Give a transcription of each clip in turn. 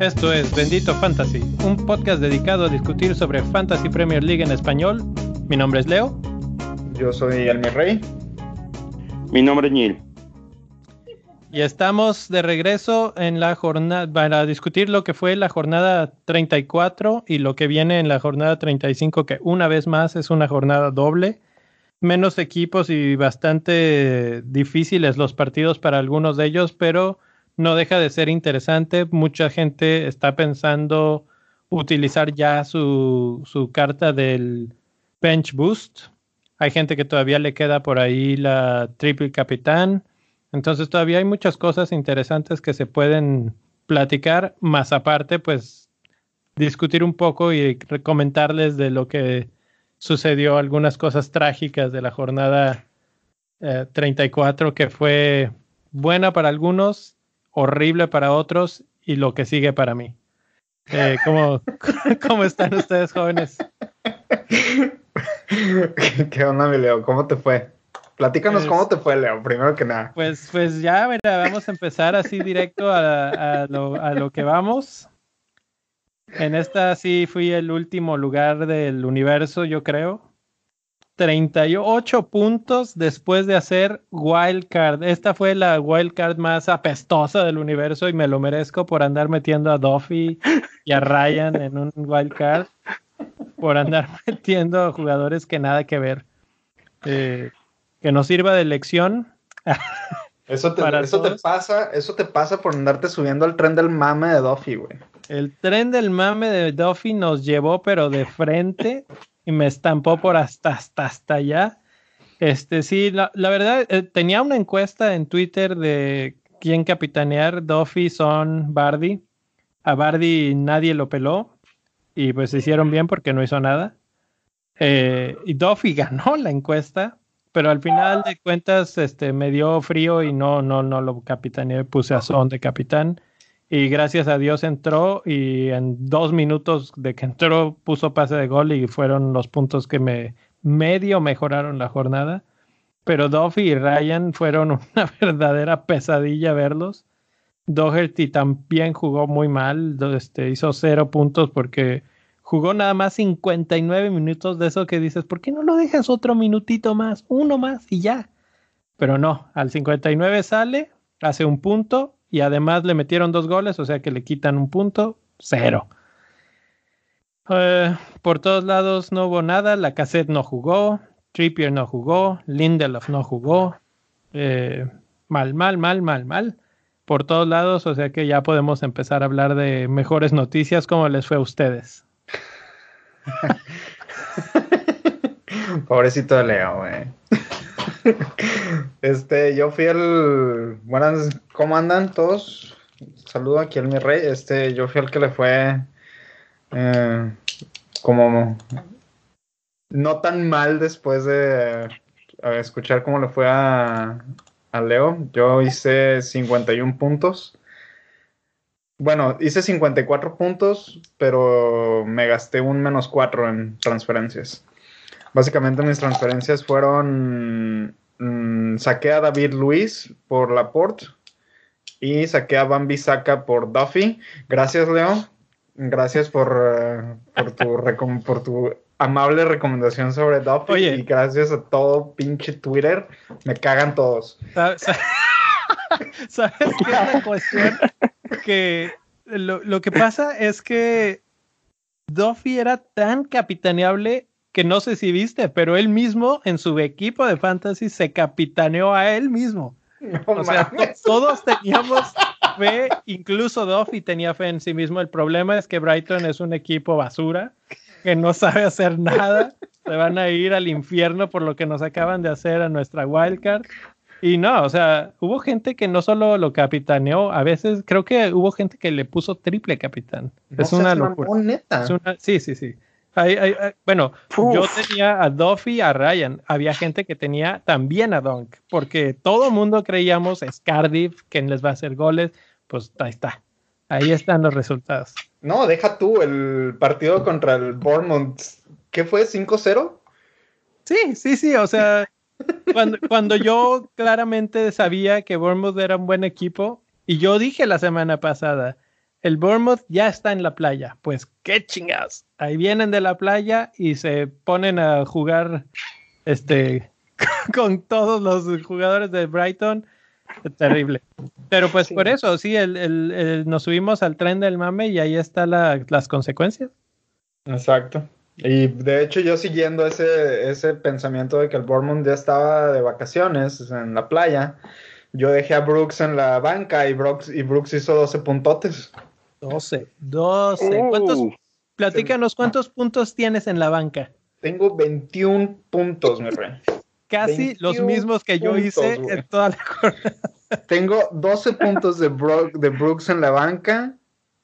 Esto es Bendito Fantasy, un podcast dedicado a discutir sobre Fantasy Premier League en español. Mi nombre es Leo. Yo soy Elmi Rey. Mi nombre es Neil. Y estamos de regreso en la jornada para discutir lo que fue la jornada 34 y lo que viene en la jornada 35, que una vez más es una jornada doble. Menos equipos y bastante difíciles los partidos para algunos de ellos, pero no deja de ser interesante. Mucha gente está pensando utilizar ya su, su carta del Bench Boost. Hay gente que todavía le queda por ahí la Triple Capitán. Entonces todavía hay muchas cosas interesantes que se pueden platicar, más aparte, pues discutir un poco y comentarles de lo que sucedió, algunas cosas trágicas de la jornada 34, eh, que fue buena para algunos horrible para otros y lo que sigue para mí. Eh, ¿cómo, ¿Cómo están ustedes, jóvenes? ¿Qué onda, mi Leo? ¿Cómo te fue? Platícanos pues cómo te fue, Leo, primero que nada. Pues, pues ya, mira, vamos a empezar así directo a, a, lo, a lo que vamos. En esta sí fui el último lugar del universo, yo creo. 38 puntos después de hacer wild card. Esta fue la wild card más apestosa del universo y me lo merezco por andar metiendo a Duffy y a Ryan en un wild card. Por andar metiendo a jugadores que nada que ver. Eh, que nos sirva de lección. Eso te, eso te pasa, eso te pasa por andarte subiendo al tren del mame de Duffy, güey. El tren del mame de Duffy nos llevó, pero de frente y me estampó por hasta, hasta, hasta allá. Este, sí, la, verdad, eh, tenía una encuesta en Twitter de quién capitanear, Duffy, Son, Bardi. A Bardi nadie lo peló y pues se hicieron bien porque no hizo nada. Eh, y Duffy ganó la encuesta, pero al final de cuentas este, me dio frío y no, no, no lo capitaneé, puse a Son de capitán y gracias a Dios entró y en dos minutos de que entró puso pase de gol y fueron los puntos que me medio mejoraron la jornada. Pero Duffy y Ryan fueron una verdadera pesadilla verlos. Doherty también jugó muy mal, este, hizo cero puntos porque jugó nada más 59 minutos de eso que dices, ¿por qué no lo dejas otro minutito más, uno más y ya? Pero no, al 59 sale, hace un punto y además le metieron dos goles, o sea que le quitan un punto, cero. Eh, por todos lados no hubo nada, la cassette no jugó, Trippier no jugó, Lindelof no jugó, eh, mal, mal, mal, mal, mal. Por todos lados, o sea que ya podemos empezar a hablar de mejores noticias. ¿Cómo les fue a ustedes? Pobrecito de Leo, güey. este, yo fui el. Buenas, ¿cómo andan todos? Saludo aquí al mi rey. Este, yo fui el que le fue. Eh, como. No tan mal después de escuchar cómo le fue a, a Leo. Yo hice 51 puntos. Bueno, hice 54 puntos, pero me gasté un menos 4 en transferencias. Básicamente mis transferencias fueron, mm, saqué a David Luis por Laporte y saqué a Bambi Saca por Duffy. Gracias, Leo. Gracias por, eh, por, tu, por tu amable recomendación sobre Duffy y gracias a todo pinche Twitter. Me cagan todos. ¿Sabes qué es la cuestión? Que lo, lo que pasa es que Duffy era tan capitaneable que no sé si viste, pero él mismo en su equipo de fantasy se capitaneó a él mismo. o sea, todos teníamos fe, incluso Duffy tenía fe en sí mismo. El problema es que Brighton es un equipo basura que no sabe hacer nada. Se van a ir al infierno por lo que nos acaban de hacer a nuestra wildcard. Y no, o sea, hubo gente que no solo lo capitaneó, a veces creo que hubo gente que le puso triple capitán. es una locura. Es una, sí, sí, sí bueno, yo tenía a Duffy, a Ryan. Había gente que tenía también a Dunk, porque todo el mundo creíamos es Cardiff quien les va a hacer goles. Pues ahí está. Ahí están los resultados. No, deja tú el partido contra el Bournemouth. ¿Qué fue? ¿5-0? Sí, sí, sí. O sea, cuando, cuando yo claramente sabía que Bournemouth era un buen equipo, y yo dije la semana pasada, el Bournemouth ya está en la playa. Pues qué chingados. Ahí vienen de la playa y se ponen a jugar este con todos los jugadores de Brighton. Terrible. Pero pues por eso, sí, el, el, el, nos subimos al tren del mame y ahí están la, las consecuencias. Exacto. Y de hecho yo siguiendo ese, ese pensamiento de que el Bournemouth ya estaba de vacaciones en la playa, yo dejé a Brooks en la banca y Brooks, y Brooks hizo 12 puntotes. 12, 12. ¿Cuántos, platícanos, ¿cuántos puntos tienes en la banca? Tengo 21 puntos, mi rey. Casi los mismos que yo puntos, hice wey. en toda la jornada. Tengo 12 puntos de, Bro de Brooks en la banca.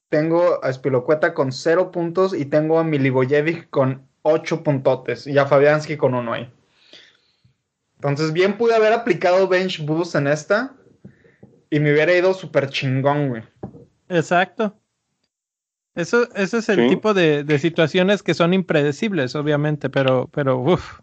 Tengo a Spilocueta con 0 puntos y tengo a Milivojevic con 8 puntotes y a Fabianski con 1 ahí. Entonces, bien pude haber aplicado Bench Boost en esta y me hubiera ido súper chingón, güey. Exacto. Eso, eso es el sí. tipo de, de, situaciones que son impredecibles, obviamente, pero, pero uff,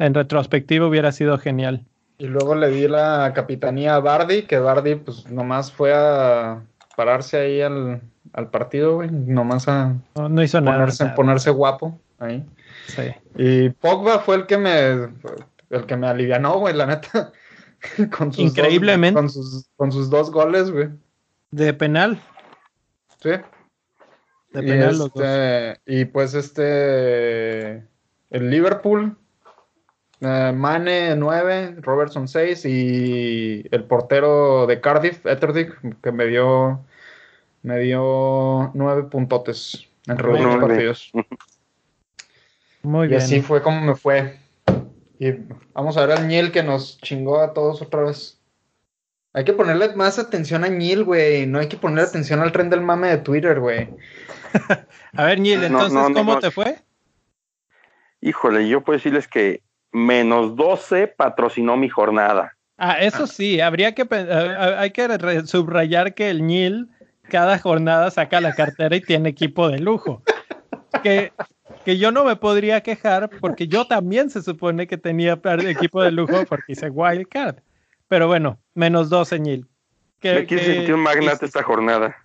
en retrospectiva hubiera sido genial. Y luego le di la capitanía a Bardi, que Bardi pues nomás fue a pararse ahí al, al partido, güey, nomás a no, no hizo ponerse, nada. ponerse guapo ahí. Sí. Y Pogba fue el que me el que me alivianó, güey, la neta. con sus Increíblemente. Dos, con, sus, con sus dos goles, güey. De penal. Sí. De penal y, este, y pues este. El Liverpool. Eh, Mane 9, Robertson 6 y el portero de Cardiff, Etterdick, que me dio me dio 9 puntotes entre los dos partidos. Muy y bien. así fue como me fue. Y vamos a ver al Niel que nos chingó a todos otra vez. Hay que ponerle más atención a Niel, güey. No hay que poner atención al tren del mame de Twitter, güey. a ver, Niel, entonces, no, no, ¿cómo no, te fue? Híjole, yo puedo decirles que menos 12 patrocinó mi jornada. Ah, eso sí, habría que hay que subrayar que el Nil cada jornada saca la cartera y tiene equipo de lujo. Que, que yo no me podría quejar porque yo también se supone que tenía equipo de lujo porque hice wild card. Pero bueno, menos 12 Nil. ¿Qué, me quise sentir un magnate esta jornada.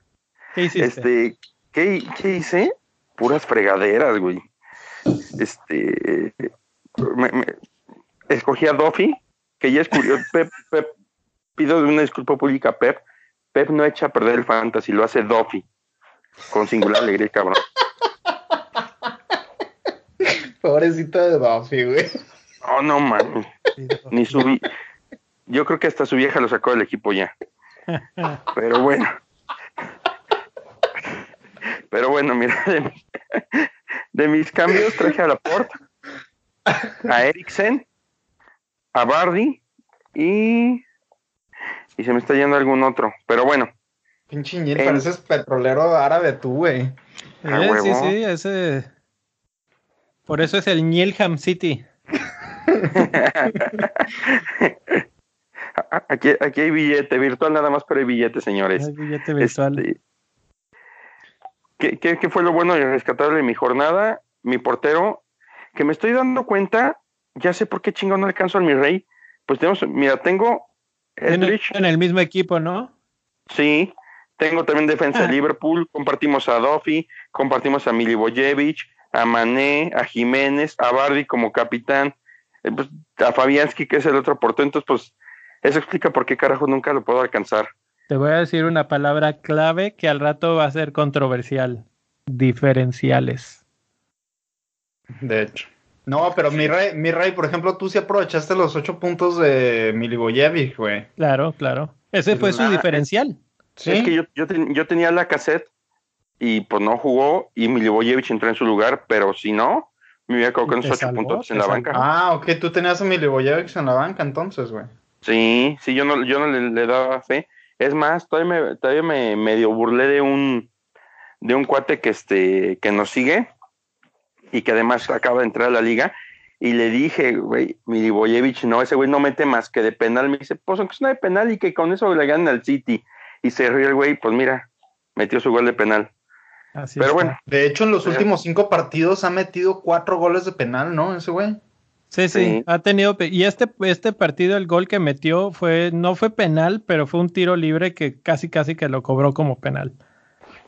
¿Qué hiciste? Este, ¿qué, ¿Qué hice? Puras fregaderas, güey. Este, me, me, escogí a Duffy, que ya es curioso. Pep, Pep, pido una disculpa pública a Pep. Pep no echa a perder el fantasy, lo hace Duffy. Con singular alegría, cabrón. Pobrecito de Duffy, güey. Oh, no, man. Ni su Yo creo que hasta su vieja lo sacó del equipo ya. Pero bueno. Pero bueno, mira, de, de mis cambios traje a Laporte a Eriksen, a Bardi y. Y se me está yendo algún otro. Pero bueno. Pinche Ñil, en... pareces petrolero árabe tú, güey. Eh, sí, sí, ese. Por eso es el Nielham City. aquí, aquí hay billete virtual nada más, pero hay billete, señores. Hay billete virtual. Este, ¿qué, qué, qué fue lo bueno y rescatable de mi jornada? Mi portero que me estoy dando cuenta, ya sé por qué chingón no alcanzo al mi rey. Pues tenemos, mira, tengo Eldridge. En, en el mismo equipo, ¿no? Sí, tengo también defensa ah. de Liverpool, compartimos a Duffy, compartimos a Milivojevic, a Mané, a Jiménez, a Bardi como capitán, eh, pues, a Fabianski, que es el otro portero. Entonces, pues, eso explica por qué carajo nunca lo puedo alcanzar. Te voy a decir una palabra clave que al rato va a ser controversial. Diferenciales. De hecho. No, pero mi rey, mi rey, por ejemplo, tú sí aprovechaste los ocho puntos de Milivojevic, güey. Claro, claro. Ese fue su Ah, diferencial. Sí. Es que yo, yo, ten, yo, tenía la cassette y pues no jugó y Milivojevic entró en su lugar, pero si no, me hubiera con esos ocho puntos en la banca. Ah, ok, tú tenías a Milivojevic en la banca entonces, güey. Sí, sí, yo no, yo no le, le, daba fe. Es más, todavía me, todavía me medio burlé de un de un cuate que este que nos sigue y que además acaba de entrar a la liga. Y le dije, güey, Milivojevic, no, ese güey no mete más que de penal. Me dice, pues aunque es una de penal y que con eso le ganan al City. Y se ríe el güey, pues mira, metió su gol de penal. Así Pero está. bueno. De hecho, en los últimos cinco partidos ha metido cuatro goles de penal, ¿no? Ese güey. Sí, sí, ha tenido. Y este, este partido, el gol que metió fue, no fue penal, pero fue un tiro libre que casi, casi que lo cobró como penal.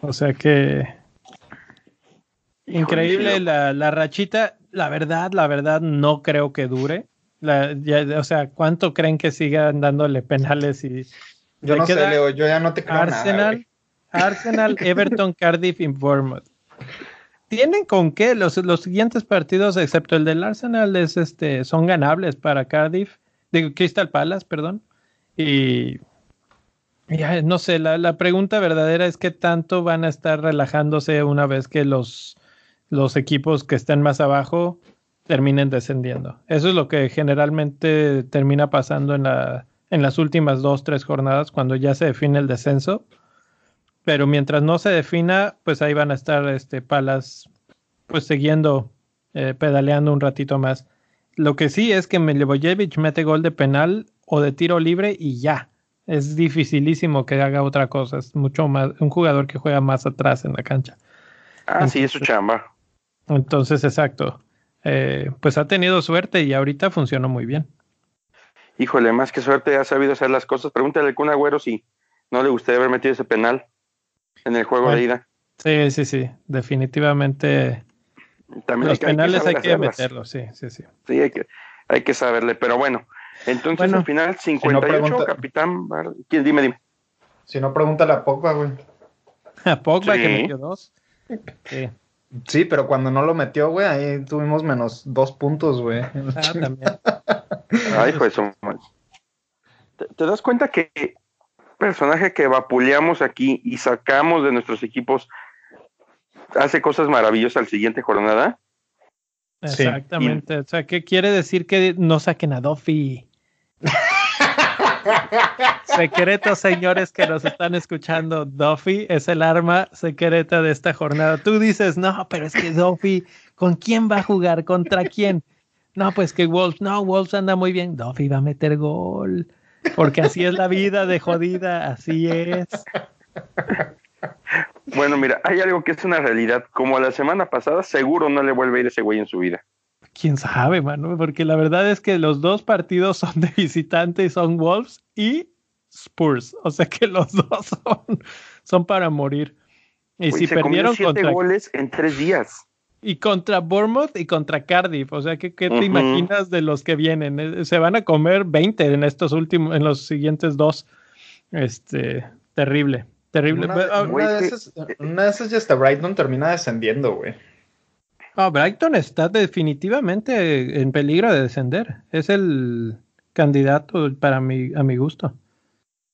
O sea que. Increíble la, la rachita. La verdad, la verdad, no creo que dure. o sea, ¿cuánto creen que sigan dándole penales y. Yo no sé, Leo, yo ya no te creo Arsenal, Arsenal, Everton, Cardiff y Bournemouth tienen con qué. Los, los siguientes partidos, excepto el del Arsenal, es, este, son ganables para Cardiff, de Crystal Palace, perdón. Y, no sé, la, la, pregunta verdadera es qué tanto van a estar relajándose una vez que los, los equipos que estén más abajo terminen descendiendo. Eso es lo que generalmente termina pasando en, la, en las últimas dos, tres jornadas, cuando ya se define el descenso pero mientras no se defina, pues ahí van a estar este, Palas, pues siguiendo, eh, pedaleando un ratito más. Lo que sí es que Milivojevic mete gol de penal o de tiro libre y ya. Es dificilísimo que haga otra cosa. Es mucho más un jugador que juega más atrás en la cancha. Ah, sí, es su chamba. Entonces, exacto. Eh, pues ha tenido suerte y ahorita funcionó muy bien. Híjole, más que suerte, ha sabido hacer las cosas. Pregúntale a Kun Agüero si no le gustaría haber metido ese penal en el juego de ida. Sí, sí, sí, definitivamente. También los penales hay que, meterlos, sí, sí, sí. Sí, hay que, hay que saberle, pero bueno. Entonces al final 58, capitán, ¿quién dime, dime? Si no pregúntale a Pogba, güey. A Pogba que metió dos. Sí. Sí, pero cuando no lo metió, güey, ahí tuvimos menos dos puntos, güey. Ah, también. Ay, pues, ¿Te, ¿Te das cuenta que personaje que vapuleamos aquí y sacamos de nuestros equipos hace cosas maravillosas al siguiente jornada. Exactamente. O sea, ¿qué quiere decir que no saquen a Duffy? Secretos, señores que nos están escuchando, Duffy es el arma secreta de esta jornada. Tú dices, no, pero es que Duffy, ¿con quién va a jugar? ¿Contra quién? No, pues que Wolf, no, Wolf anda muy bien. Duffy va a meter gol. Porque así es la vida de jodida, así es. Bueno, mira, hay algo que es una realidad. Como la semana pasada, seguro no le vuelve a ir ese güey en su vida. Quién sabe, mano, porque la verdad es que los dos partidos son de visitante y son Wolves y Spurs. O sea que los dos son, son para morir. Y si perdieron contra goles en tres días. Y contra Bournemouth y contra Cardiff. O sea, ¿qué, qué te imaginas de los que vienen? Eh, se van a comer 20 en estos últimos, en los siguientes dos. Este, terrible, terrible. Una, de, ah, esas, ya hasta Brighton termina descendiendo, güey. Ah, Brighton está definitivamente en peligro de descender. Es el candidato para mi, a mi gusto.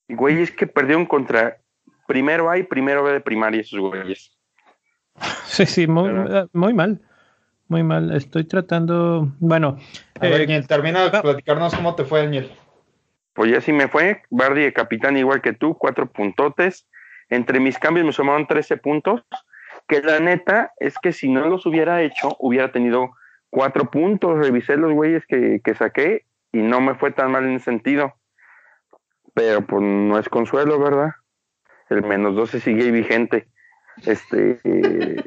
Güey, es que perdieron contra primero A y primero B de primaria esos güeyes. Sí, sí, muy, eh, muy, mal. Muy mal. Estoy tratando. Bueno. A eh, termina de platicarnos cómo te fue, Daniel. Pues ya sí me fue. Bardi de capitán igual que tú, cuatro puntotes. Entre mis cambios me sumaron 13 puntos. Que la neta es que si no los hubiera hecho, hubiera tenido cuatro puntos. Revisé los güeyes que, que saqué y no me fue tan mal en ese sentido. Pero pues no es consuelo, ¿verdad? El menos 12 sigue vigente. Este.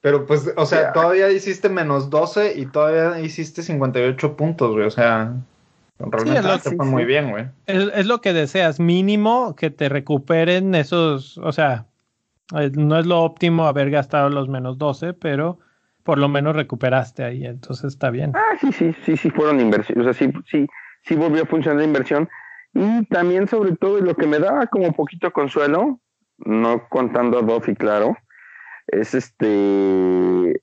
Pero pues, o sea, todavía hiciste menos 12 y todavía hiciste 58 puntos, güey. O sea, realmente fue muy bien, güey. Es, lo que deseas, mínimo que te recuperen esos, o sea, no es lo óptimo haber gastado los menos 12, pero por lo menos recuperaste ahí, entonces está bien. Ah, sí, sí, sí, sí fueron inversiones, o sea, sí, sí, sí volvió a funcionar la inversión. Y también, sobre todo, lo que me daba como poquito consuelo, no contando a Duffy, claro, es este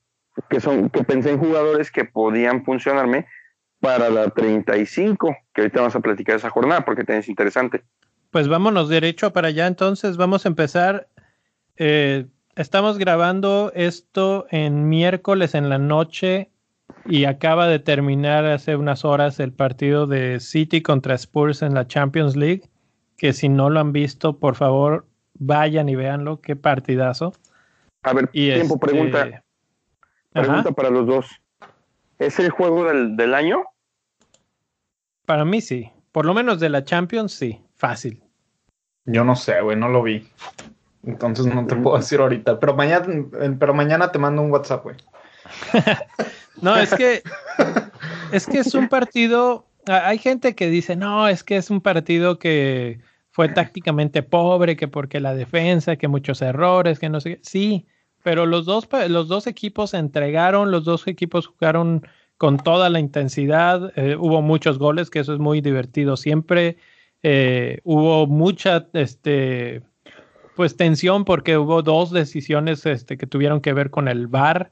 que son que pensé en jugadores que podían funcionarme para la 35, que ahorita vamos a platicar esa jornada porque es interesante. Pues vámonos derecho para allá, entonces vamos a empezar. Eh, estamos grabando esto en miércoles en la noche y acaba de terminar hace unas horas el partido de City contra Spurs en la Champions League, que si no lo han visto, por favor, vayan y véanlo, qué partidazo. A ver, tiempo, este, pregunta. Pregunta para los dos. ¿Es el juego del, año? Para mí sí. Por lo menos de la Champions, sí. Fácil. Yo no sé, güey, no lo vi. Entonces no te puedo decir ahorita. Pero mañana, pero mañana te mando un WhatsApp, güey. no, es que Es que es un partido, hay gente que dice, no, es que es un partido que fue tácticamente pobre, que porque la defensa, que muchos errores, que no sé qué. Sí, pero los dos, los dos equipos se entregaron, los dos equipos jugaron con toda la intensidad, eh, hubo muchos goles, que eso es muy divertido siempre, eh, hubo mucha, este, pues tensión porque hubo dos decisiones este, que tuvieron que ver con el VAR.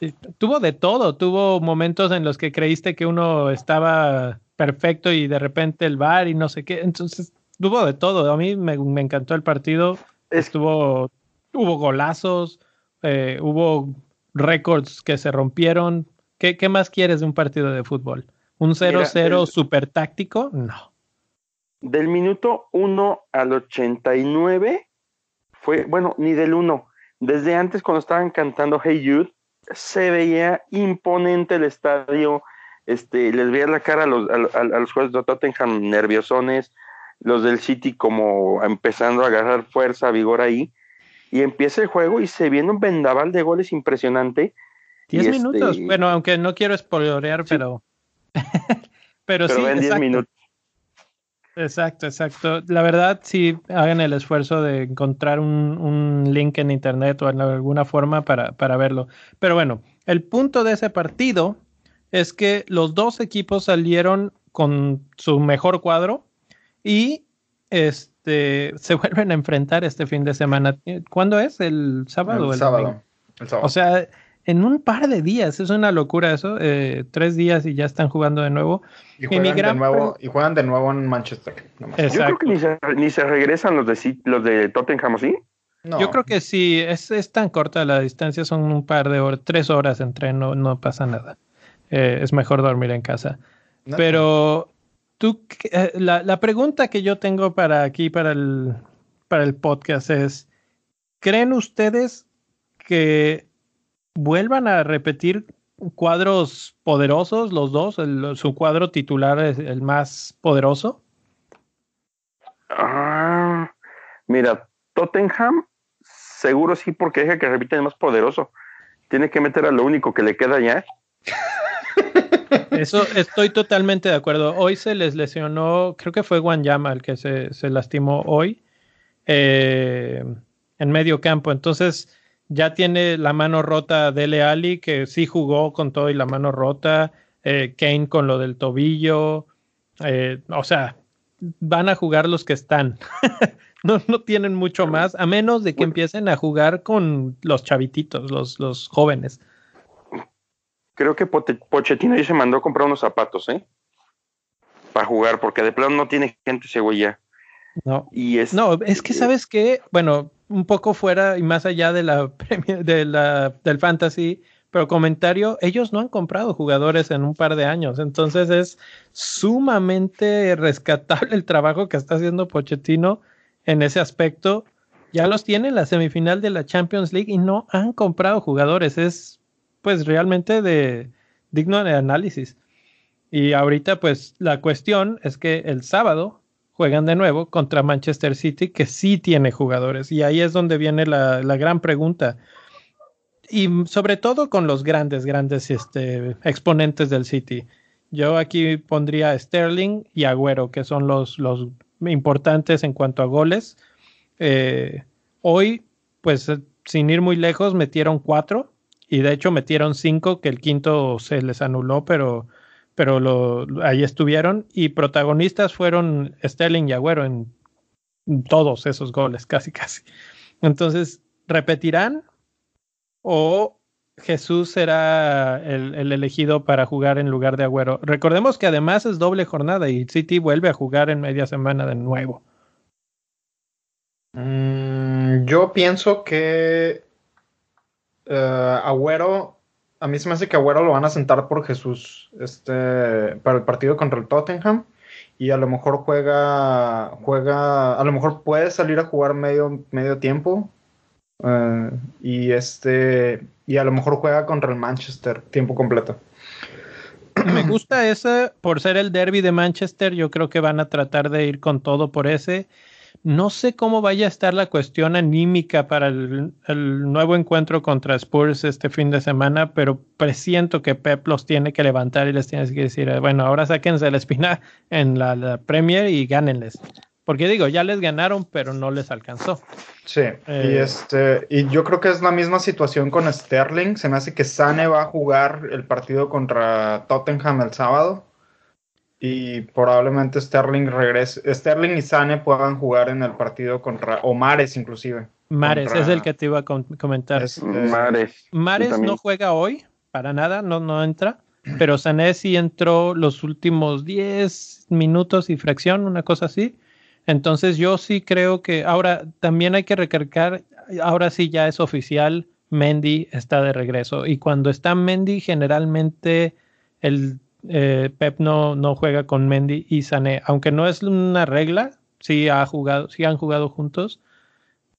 Eh, tuvo de todo, tuvo momentos en los que creíste que uno estaba perfecto y de repente el VAR y no sé qué, entonces tuvo de todo, a mí me, me encantó el partido, estuvo, hubo golazos, eh, hubo récords que se rompieron. ¿Qué, ¿Qué, más quieres de un partido de fútbol? ¿Un 0-0 super táctico? No. Del minuto 1 al 89 fue, bueno, ni del 1. Desde antes, cuando estaban cantando Hey Jude, se veía imponente el estadio. Este, les veía la cara a los, a, a los jugadores de Tottenham nerviosones, los del City como empezando a agarrar fuerza, vigor ahí y empieza el juego y se viene un vendaval de goles impresionante. 10 minutos, este, bueno, aunque no quiero spoilerear, pero... pero, sí, en 10 minutos. Exacto, exacto. La verdad, sí, hagan el esfuerzo de encontrar un, un link en internet o en alguna forma para, para, verlo. Pero bueno, el punto de ese partido es que los dos equipos salieron con su mejor cuadro y este se vuelven a enfrentar este fin de semana. ¿Cuándo es? ¿El sábado? El, sábado, el sábado. O sea, en un par de días, es una locura eso. Eh, tres días y ya están jugando de nuevo. Y juegan, de, nuevo, y juegan de nuevo en Manchester. Yo creo que ni se, ni se regresan los de, los de Tottenham, ¿sí? No. Yo creo que sí, es, es, tan corta la distancia, son un par de horas, tres horas en tren, no, no pasa nada. Eh, es mejor dormir en casa. No, Pero eh, la, pregunta que yo tengo para aquí, para el, para el podcast es, ¿creen ustedes que vuelvan a repetir cuadros poderosos los dos? ¿Su cuadro titular es el más poderoso? Ah, mira, Tottenham seguro sí porque deja que repita el más poderoso. Tiene que meter a lo único que le queda ya. Eso estoy totalmente de acuerdo. Hoy se les lesionó, creo que fue Yama el que se, se lastimó hoy eh, en medio campo. Entonces ya tiene la mano rota Dele Ali, que sí jugó con todo y la mano rota. Eh, Kane con lo del tobillo. Eh, o sea, van a jugar los que están. no, no tienen mucho más, a menos de que empiecen a jugar con los chavititos, los, los jóvenes creo que Pochettino ya se mandó a comprar unos zapatos, ¿eh? Para jugar, porque de plano no tiene gente ese güey ya. No, y es, no, es que sabes que, bueno, un poco fuera y más allá de la, de la del fantasy, pero comentario, ellos no han comprado jugadores en un par de años, entonces es sumamente rescatable el trabajo que está haciendo Pochettino en ese aspecto. Ya los tiene en la semifinal de la Champions League y no han comprado jugadores, es pues realmente de digno de análisis. Y ahorita pues la cuestión es que el sábado juegan de nuevo contra Manchester City que sí tiene jugadores y ahí es donde viene la, la gran pregunta. Y sobre todo con los grandes, grandes este, exponentes del City. Yo aquí pondría a Sterling y Agüero, que son los, los importantes en cuanto a goles. Eh, hoy, pues sin ir muy lejos, metieron cuatro y de hecho metieron cinco, que el quinto se les anuló, pero, pero lo, ahí estuvieron. Y protagonistas fueron Sterling y Agüero en todos esos goles, casi, casi. Entonces, ¿repetirán? ¿O Jesús será el, el, elegido para jugar en lugar de Agüero? Recordemos que además es doble jornada y City vuelve a jugar en media semana de nuevo. Mm, yo pienso que uh, Agüero, a mí se me hace que Agüero lo van a sentar por Jesús este, para el partido contra el Tottenham. Y a lo mejor juega, juega, a lo mejor puede salir a jugar medio, medio tiempo. Uh, y este, y a lo mejor juega contra el Manchester tiempo completo. Me gusta ese por ser el derby de Manchester. Yo creo que van a tratar de ir con todo por ese. No sé cómo vaya a estar la cuestión anímica para el, nuevo encuentro contra Spurs este fin de semana, pero presiento que Pep los tiene que levantar y les tiene que decir, bueno, ahora sáquense la espina en la, Premier y gánenles. Porque digo, ya les ganaron, pero no les alcanzó. Sí, y, eh, este, y yo creo que es la misma situación con Sterling. Se me hace que Sane va a jugar el partido contra Tottenham el sábado y probablemente Sterling regrese, Sterling y Sane puedan jugar en el partido contra, o Mares inclusive. Mares, es el que te iba a comentar. Este, Mares. Mares no juega hoy, para nada, no, no entra, pero Sané sí entró los últimos 10 minutos y fracción, una cosa así. Entonces yo sí creo que ahora también hay que recargar, ahora sí ya es oficial, Mendy está de regreso. Y cuando está Mendy, generalmente el eh, Pep no, no juega con Mendy y Sané, aunque no es una regla, sí ha jugado, sí han jugado juntos,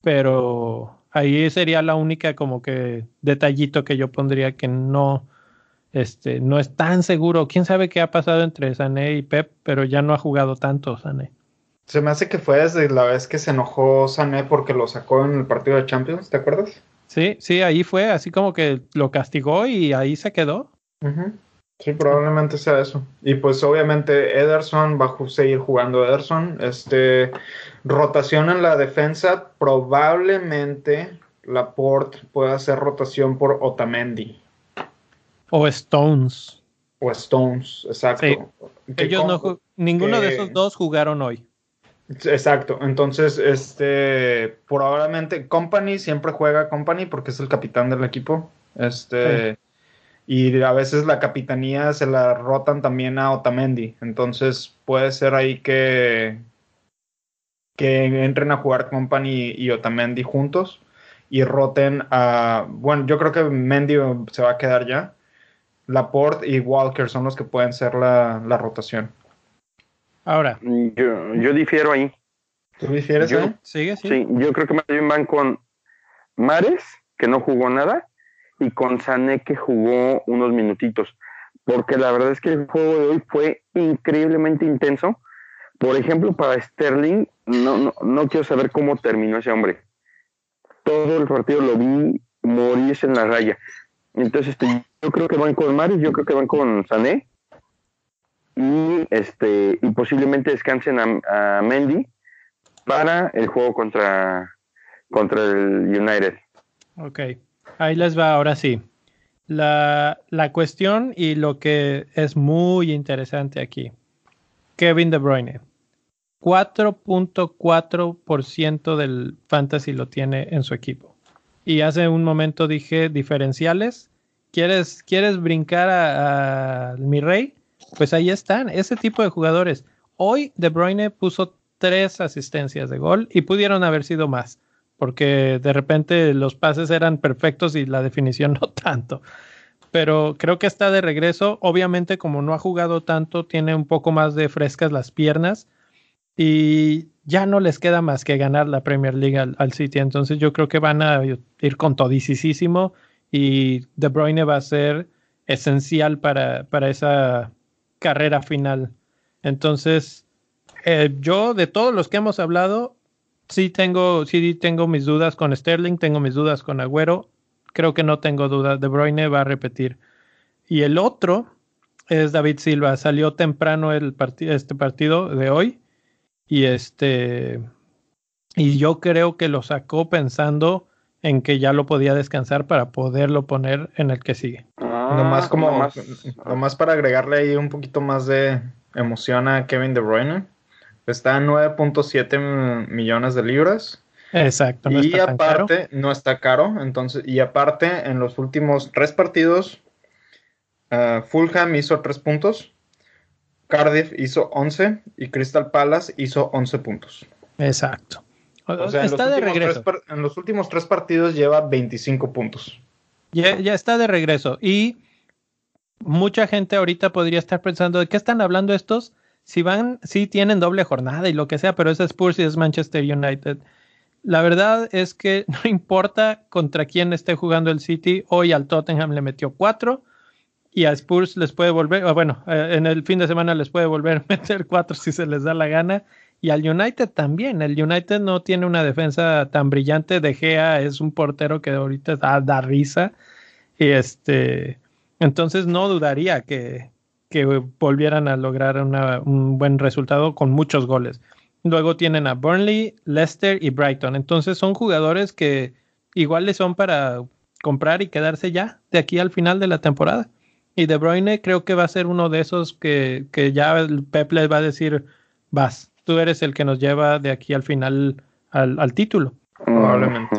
pero ahí sería la única como que detallito que yo pondría que no, este, no es tan seguro. Quién sabe qué ha pasado entre Sané y Pep, pero ya no ha jugado tanto Sané. Se me hace que fue desde la vez que se enojó Sané porque lo sacó en el partido de Champions, ¿te acuerdas? Sí, sí, ahí fue, así como que lo castigó y ahí se quedó. Sí, probablemente sea eso. Y pues obviamente Ederson va a seguir jugando Ederson. Este, rotación en la defensa, probablemente Laporte pueda hacer rotación por Otamendi. O Stones. O Stones, exacto. Ellos no, ninguno de esos dos jugaron hoy. Exacto, entonces, este, probablemente Company siempre juega Company porque es el capitán del equipo. Este, y a veces la capitanía se la rotan también a Otamendi. Entonces puede ser ahí que, que entren a jugar Company y Otamendi juntos y roten a... Bueno, yo creo que Mendy se va a quedar ya. Laporte y Walker son los que pueden ser la, rotación. Ahora. Yo, yo difiero ahí. ¿Tú difieres ahí? ¿Sigue, Sí, yo creo que más bien van con Mares, que no jugó nada, y con Sané que jugó unos minutitos, porque la verdad es que el juego de hoy fue increíblemente intenso. Por ejemplo, para Sterling, no, no, no quiero saber cómo terminó ese hombre. Todo el partido lo vi morirse en la raya. Entonces, este, yo creo que van con Maris, yo creo que van con Sané. Y este y posiblemente descansen a, Mendy para el juego contra, contra el United. Ok. Ahí les va, ahora sí. La, la cuestión y lo que es muy interesante aquí. Kevin De Bruyne. 4.4% del fantasy lo tiene en su equipo. Y hace un momento dije diferenciales. ¿Quieres, quieres brincar a, mi rey? Pues ahí están, ese tipo de jugadores. Hoy De Bruyne puso tres asistencias de gol y pudieron haber sido más porque de repente los pases eran perfectos y la definición no tanto. Pero creo que está de regreso. Obviamente, como no ha jugado tanto, tiene un poco más de frescas las piernas y ya no les queda más que ganar la Premier League al, City. Entonces, yo creo que van a ir con todisísimo y De Bruyne va a ser esencial para, para esa carrera final. Entonces, eh, yo de todos los que hemos hablado, sí tengo, sí tengo mis dudas con Sterling, tengo mis dudas con Agüero. Creo que no tengo dudas. De Bruyne va a repetir. Y el otro es David Silva. Salió temprano el este partido de hoy. Y este. Y yo creo que lo sacó pensando en que ya lo podía descansar para poderlo poner en el que sigue. Ah, nomás como nomás para agregarle ahí un poquito más de emoción a Kevin De Bruyne Está en 9.7 millones de libras. Exacto. No y aparte, no está caro. Entonces, y aparte, en los últimos tres partidos, uh, Fulham hizo tres puntos, Cardiff hizo 11 y Crystal Palace hizo 11 puntos. Exacto. O sea, está de regreso. en los últimos tres partidos lleva 25 puntos. Ya, ya está de regreso. Y mucha gente ahorita podría estar pensando, ¿de qué están hablando estos? Si van, sí tienen doble jornada y lo que sea, pero es Spurs y es Manchester United. La verdad es que no importa contra quién esté jugando el City, hoy al Tottenham le metió cuatro y a Spurs les puede volver, bueno, eh, en el fin de semana les puede volver a meter cuatro si se les da la gana Y al United también. El United no tiene una defensa tan brillante. De Gea es un portero que ahorita da, risa. Y este, entonces no dudaría que, que volvieran a lograr un buen resultado con muchos goles. Luego tienen a Burnley, Leicester y Brighton. Entonces son jugadores que igual les son para comprar y quedarse ya de aquí al final de la temporada. Y De Bruyne creo que va a ser uno de esos que, que ya el Pep les va a decir, vas, tú eres el que nos lleva de aquí al final al, título. Probablemente.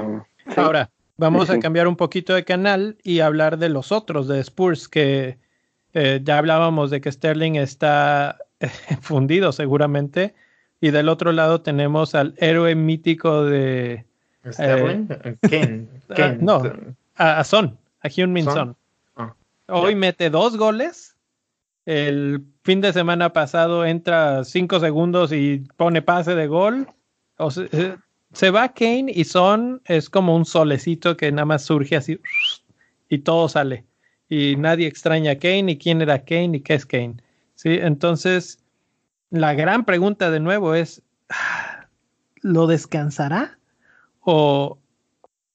Ahora, vamos a cambiar un poquito de canal y hablar de los otros, de Spurs, que eh, ya hablábamos de que Sterling está fundido seguramente y del otro lado tenemos al héroe mítico de. ¿Sterling? Eh, ¿Quién? Ah, no, a, Son, a Hyun Min Son. Ah, Hoy mete dos goles. El fin de semana pasado entra cinco segundos y pone pase de gol. O eh, se va Kane y Son es como un solecito que nada más surge así y todo sale. Y nadie extraña a Kane y quién era Kane y qué es Kane. ¿Sí? Entonces, la gran pregunta de nuevo es, ¿lo descansará? ¿O,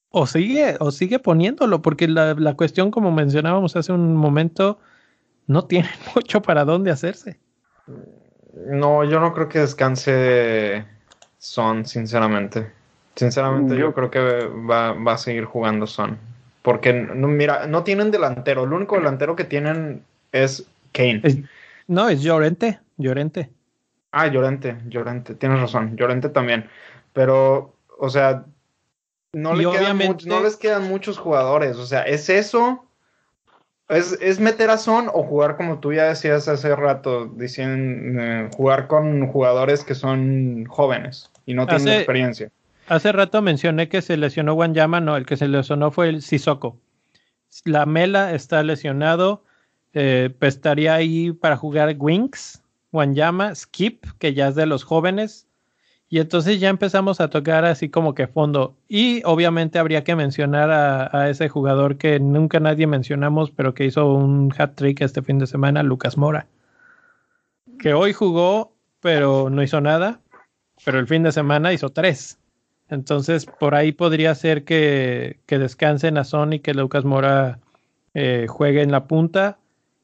o, sigue, o sigue poniéndolo? Porque la, la cuestión, como mencionábamos hace un momento, no tiene mucho para dónde hacerse. No, yo no creo que descanse Son, sinceramente. Sinceramente, yo, creo que va, va, a seguir jugando Son. Porque, mira, no tienen delantero. El único delantero que tienen es Kane. no, es Llorente. Llorente. Ah, Llorente, Llorente, tienes razón, Llorente también. Pero, o sea, no, le quedan no les quedan muchos jugadores. O sea, ¿es eso? ¿Es, es meter a Son o jugar como tú ya decías hace rato, diciendo, eh, jugar con jugadores que son jóvenes y no tienen experiencia? Hace rato mencioné que se lesionó Wanyama, no, el que se lesionó fue el Sissoko. La Mela está lesionado, pues estaría ahí para jugar Wings, Wanyama, Skip, que ya es de los jóvenes. Y entonces ya empezamos a tocar así como que fondo. Y obviamente habría que mencionar a, ese jugador que nunca nadie mencionamos, pero que hizo un hat trick este fin de semana, Lucas Mora. Que hoy jugó, pero no hizo nada. Pero el fin de semana hizo tres. Entonces por ahí podría ser que, que descansen a Son y que Lucas Mora eh, juegue en la punta.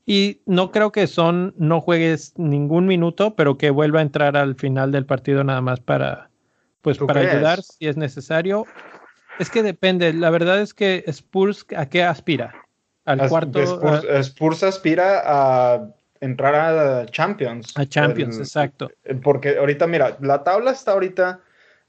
Y no creo que Son no juegues ningún minuto, pero que vuelva a entrar al final del partido nada más para, pues, para ayudar si es necesario. Es que depende. La verdad es que Spurs, ¿a qué aspira? Al cuarto. Spurs, aspira a entrar a Champions. A Champions, exacto. Porque ahorita, mira, la tabla está ahorita.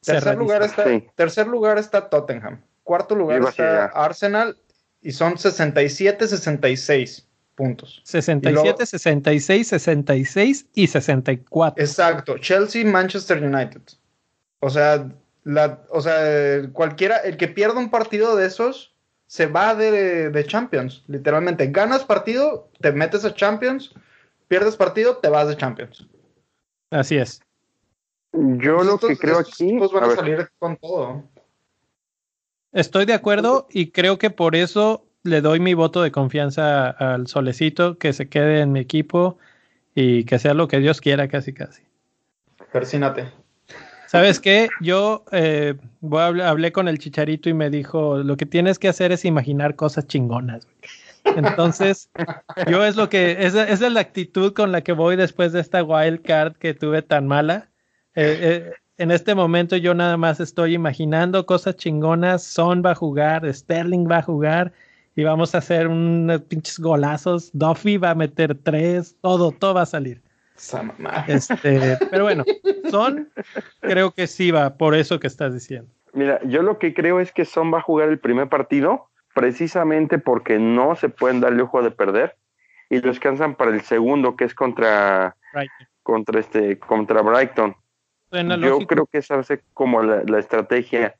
Tercer lugar está, tercer lugar está Tottenham. Cuarto lugar está Arsenal y son 67-66 puntos. 67, 66, 66 y 64. Exacto. Chelsea, Manchester United. O sea, la, o sea, cualquiera, el que pierda un partido de esos se va de, de, Champions, literalmente. Ganas partido, te metes a Champions, pierdes partido, te vas de Champions. Así es. Yo lo que creo aquí. van a salir con todo. Estoy de acuerdo y creo que por eso le doy mi voto de confianza al solecito, que se quede en mi equipo y que sea lo que Dios quiera, casi, casi. Persínate. ¿Sabes qué? Yo eh, hablé con el chicharito y me dijo, lo que tienes que hacer es imaginar cosas chingonas. Entonces, yo es lo que, esa, es la actitud con la que voy después de esta wild card que tuve tan mala. Eh, eh, en este momento yo nada más estoy imaginando cosas chingonas. Son va a jugar, Sterling va a jugar y vamos a hacer unos pinches golazos. Duffy va a meter tres, todo, todo va a salir. Este, pero bueno, Son creo que sí va, por eso que estás diciendo. Mira, yo lo que creo es que Son va a jugar el primer partido precisamente porque no se pueden dar el ojo de perder y descansan para el segundo que es contra contra este contra Brighton. Yo creo que esa va a ser como la, la estrategia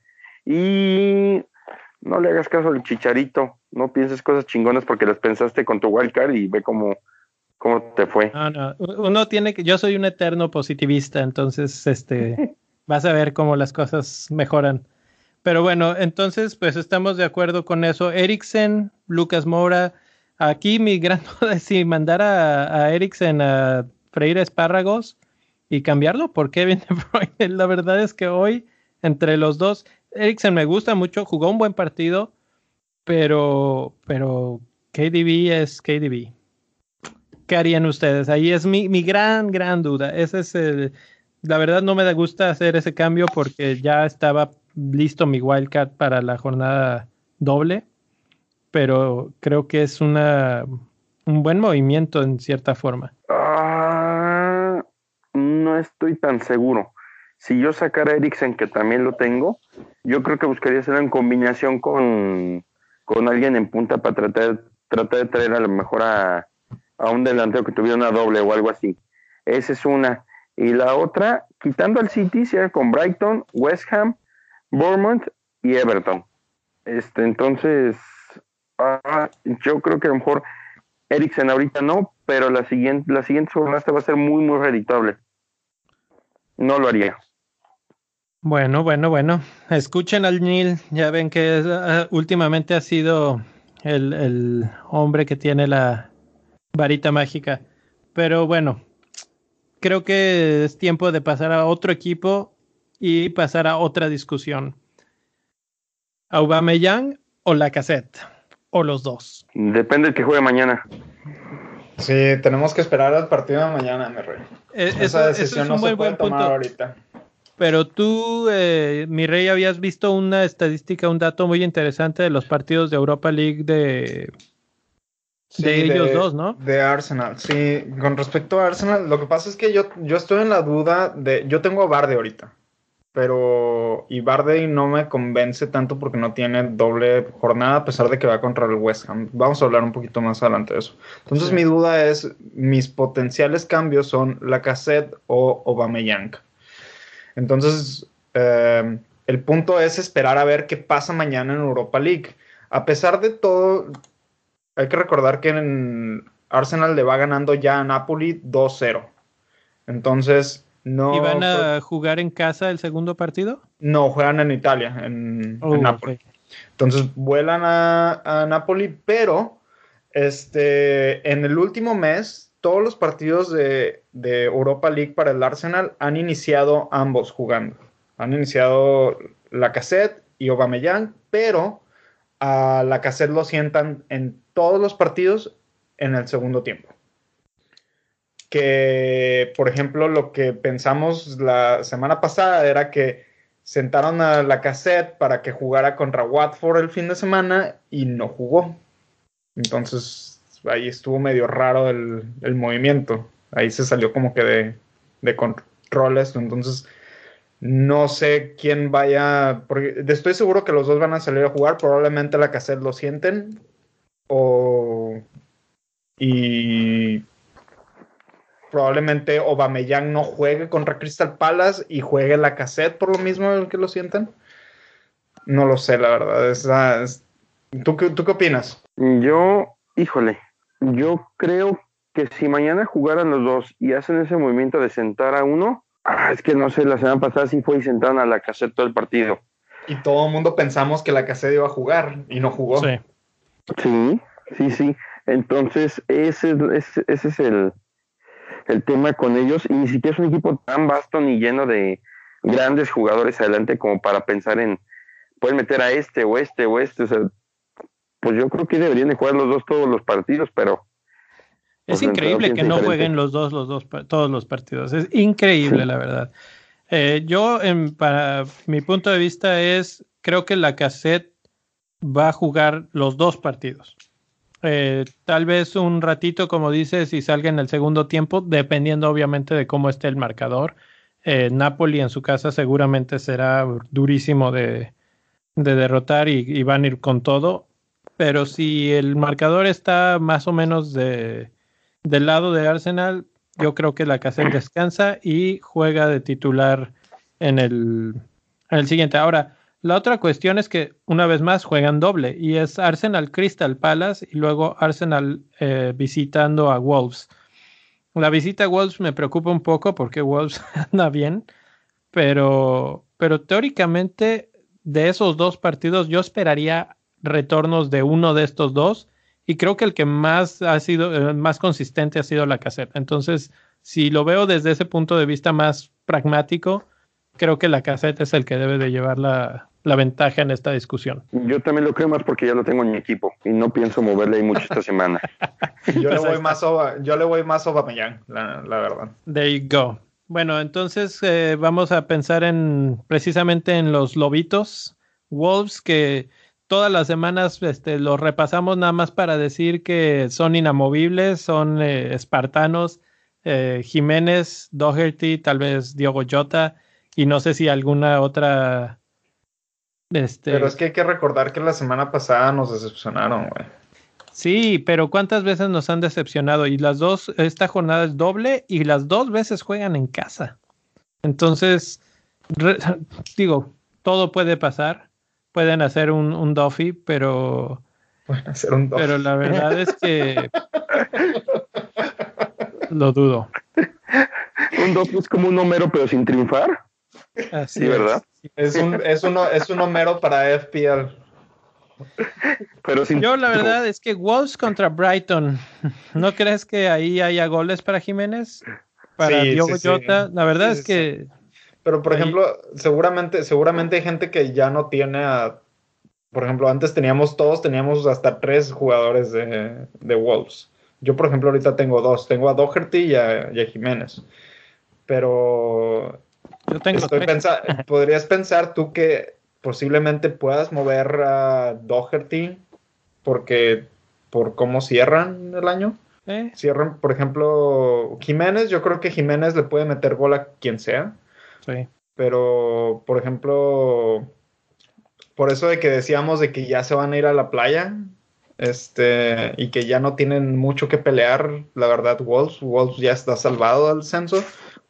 y no le hagas caso al chicharito, no pienses cosas chingonas porque las pensaste con tu wildcard y ve cómo, cómo te fue. No, no, uno tiene que, yo soy un eterno positivista, entonces este vas a ver cómo las cosas mejoran. Pero bueno, entonces pues estamos de acuerdo con eso. Eriksen, Lucas Mora, aquí mi gran duda es si mandar a, a Eriksen a freír espárragos y cambiarlo por Kevin De Bruyne. La verdad es que hoy, entre los dos, Eriksen me gusta mucho, jugó un buen partido, pero, pero KDB es KDB. ¿Qué harían ustedes? Ahí es mi, mi gran, gran duda. Ese es el, la verdad no me gusta hacer ese cambio porque ya estaba listo mi wildcard para la jornada doble, pero creo que es una, un buen movimiento en cierta forma. Estoy tan seguro. Si yo sacara a Eriksen, que también lo tengo, yo creo que buscaría hacerlo en combinación con, con alguien en punta para tratar, tratar de traer a lo mejor a, a un delantero que tuviera una doble o algo así. Esa es una. Y la otra, quitando al City, sea con Brighton, West Ham, Bournemouth y Everton. Este, entonces, ah, yo creo que a lo mejor Eriksen ahorita no, pero la siguiente, la siguiente va a ser muy, muy reditable. No lo haría. Bueno, bueno, bueno. Escuchen al Neil. Ya ven que uh, últimamente ha sido el, el hombre que tiene la varita mágica. Pero bueno, creo que es tiempo de pasar a otro equipo y pasar a otra discusión. ¿Aubameyang o la cassette? ¿O los dos? Depende de que juegue mañana. Sí, tenemos que esperar al partido de mañana, mi rey. Eh, Esa decisión no se puede tomar ahorita. Pero tú, eh, mi rey, habías visto una estadística, un dato muy interesante de los partidos de Europa League de, de ellos dos, ¿no? De Arsenal, sí. Con respecto a Arsenal, lo que pasa es que yo, yo estoy en la duda de. Yo tengo a Barde ahorita. Pero. Y no me convence tanto porque no tiene doble jornada, a pesar de que va contra el West Ham. Vamos a hablar un poquito más adelante de eso. Entonces, mi duda es: mis potenciales cambios son la cassette o Aubameyang. Entonces, eh, el punto es esperar a ver qué pasa mañana en Europa League. A pesar de todo, hay que recordar que en Arsenal le va ganando ya a Napoli 2-0. Entonces, no. ¿Y van a jugar en casa el segundo partido? No, juegan en Italia, en, oh, Napoli. Entonces, vuelan a, Napoli, pero este, en el último mes, todos los partidos de, de Europa League para el Arsenal han iniciado ambos jugando. Han iniciado la cassette y Aubameyang, pero a la cassette lo sientan en todos los partidos en el segundo tiempo. Que, por ejemplo, lo que pensamos la semana pasada era que sentaron a la cassette para que jugara contra Watford el fin de semana y no jugó. Entonces, ahí estuvo medio raro el, movimiento. Ahí se salió como que de, de control esto. Entonces, no sé quién vaya, porque estoy seguro que los dos van a salir a jugar, probablemente la cassette lo sienten, o y probablemente Obameyang no juegue contra Crystal Palace y juegue la cassette por lo mismo que lo sientan. No lo sé, la verdad. ¿Tú, ¿Tú qué opinas? Yo, híjole, yo creo que si mañana jugaran los dos y hacen ese movimiento de sentar a uno, ah, es que no sé, la semana pasada sí fue y sentaron a la cassette todo el partido. Y todo el mundo pensamos que la cassette iba a jugar y no jugó. Sí. Sí, sí, sí. Entonces, ese, ese, ese es el, el tema con ellos. Y ni siquiera es un equipo tan vasto ni lleno de grandes jugadores adelante como para pensar en, pueden meter a este o este o este. O sea, pues yo creo que deberían de jugar los dos todos los partidos, pero... Es pues, increíble que no jueguen los dos, los dos, todos los partidos. Es increíble, la verdad. Eh, yo, en, para mi punto de vista, es, creo que la cassette va a jugar los dos partidos. Eh, tal vez un ratito, como dices, y salga en el segundo tiempo, dependiendo obviamente de cómo esté el marcador. Eh, Napoli en su casa seguramente será durísimo de, derrotar y, van a ir con todo. Pero si el marcador está más o menos de, del lado de Arsenal, yo creo que la casa descansa y juega de titular en el, en el siguiente. Ahora, la otra cuestión es que una vez más juegan doble y es Arsenal Crystal Palace y luego Arsenal eh, visitando a Wolves. La visita a Wolves me preocupa un poco porque Wolves anda bien, pero, pero teóricamente de esos dos partidos yo esperaría retornos de uno de estos dos y creo que el que más ha sido, eh, más consistente ha sido la caseta. Entonces, si lo veo desde ese punto de vista más pragmático, creo que la caseta es el que debe de llevar la, ventaja en esta discusión. Yo también lo creo más porque ya lo tengo en mi equipo y no pienso moverle ahí mucho esta semana. yo, le voy más a, yo le voy más a la, la verdad. There you go. Bueno, entonces eh, vamos a pensar en precisamente en los lobitos, Wolves, que todas las semanas este, los repasamos nada más para decir que son inamovibles, son eh, espartanos, eh, Jiménez, Doherty, tal vez Diogo Jota y no sé si alguna otra. Este... Pero es que hay que recordar que la semana pasada nos decepcionaron, güey. Sí, pero ¿cuántas veces nos han decepcionado? Y las dos, esta jornada es doble y las dos veces juegan en casa. Entonces, digo, todo puede pasar. Pueden hacer un, un Duffy, pero. Pueden hacer un Pero la verdad es que. lo dudo. un Duffy es como un Homero, pero sin triunfar. Así ¿verdad? Es un, es, uno, es un Homero para FPL. Pero Yo la verdad es que Wolves contra Brighton, ¿no crees que ahí haya goles para Jiménez? Para Diogo Jota, la verdad es que... Pero por ejemplo, seguramente, seguramente hay gente que ya no tiene a... Por ejemplo, antes teníamos todos, teníamos hasta tres jugadores de, de Wolves. Yo, por ejemplo, ahorita tengo dos. Tengo a Doherty y a, Jiménez. Pero... Yo tengo Estoy podrías pensar tú que posiblemente puedas mover a Doherty porque por cómo cierran el año. Eh. Cierran, por ejemplo, Jiménez, yo creo que Jiménez le puede meter gol a quien sea. Sí. Pero, por ejemplo, por eso de que decíamos de que ya se van a ir a la playa, este, y que ya no tienen mucho que pelear, la verdad, Wolves, Wolves ya está salvado del censo.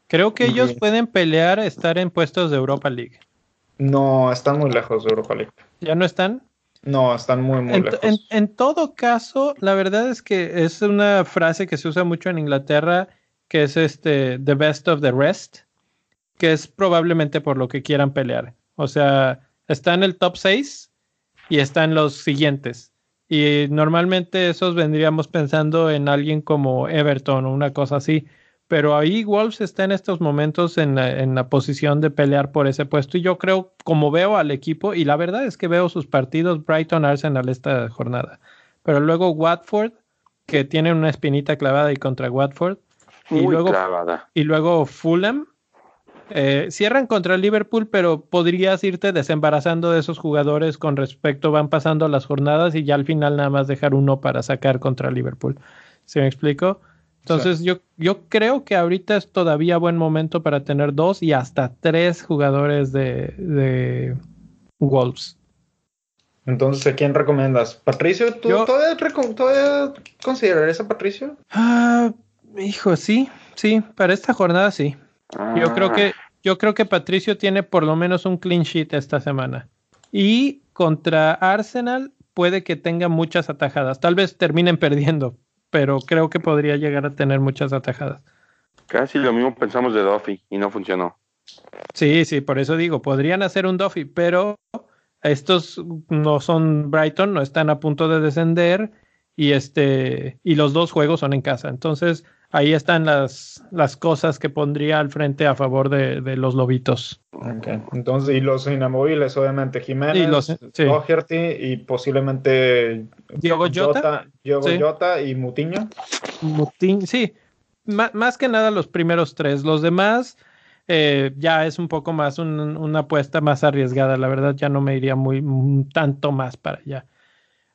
Creo que ellos pueden pelear estar en puestos de Europa League. No, están muy lejos de Europa League. ¿Ya no están? No, están muy, muy lejos. En, todo caso, la verdad es que es una frase que se usa mucho en Inglaterra, que es este, the best of the rest, que es probablemente por lo que quieran pelear. O sea, está en el top 6 y están los siguientes. Y normalmente esos vendríamos pensando en alguien como Everton o una cosa así pero ahí Wolves está en estos momentos en la, posición de pelear por ese puesto y yo creo, como veo al equipo, y la verdad es que veo sus partidos Brighton Arsenal esta jornada, pero luego Watford, que tiene una espinita clavada y contra Watford, y luego, y luego Fulham, eh, cierran contra Liverpool, pero podrías irte desembarazando de esos jugadores con respecto, van pasando las jornadas y ya al final nada más dejar uno para sacar contra Liverpool. ¿Se me explico? Entonces yo, yo creo que ahorita es todavía buen momento para tener dos y hasta tres jugadores de, de Wolves. Entonces, ¿a quién recomiendas? ¿Patricio? ¿Tú todavía, considerarías a Patricio? Ah, hijo, sí, sí, para esta jornada sí. Yo creo que yo creo que Patricio tiene por lo menos un clean sheet esta semana. Y contra Arsenal puede que tenga muchas atajadas. Tal vez terminen perdiendo, pero creo que podría llegar a tener muchas atajadas. Casi lo mismo pensamos de Duffy y no funcionó. Sí, sí, por eso digo, podrían hacer un Duffy, pero estos no son Brighton, no están a punto de descender y este y los dos juegos son en casa. Entonces, ahí están las, las cosas que pondría al frente a favor de, los lobitos. Entonces, y los inamovibles, obviamente, Jiménez, y los, y posiblemente Diogo Jota, Jota y Mutiño. Mutiño, sí. más que nada los primeros tres. Los demás eh, ya es un poco más una apuesta más arriesgada. La verdad, ya no me iría muy tanto más para allá.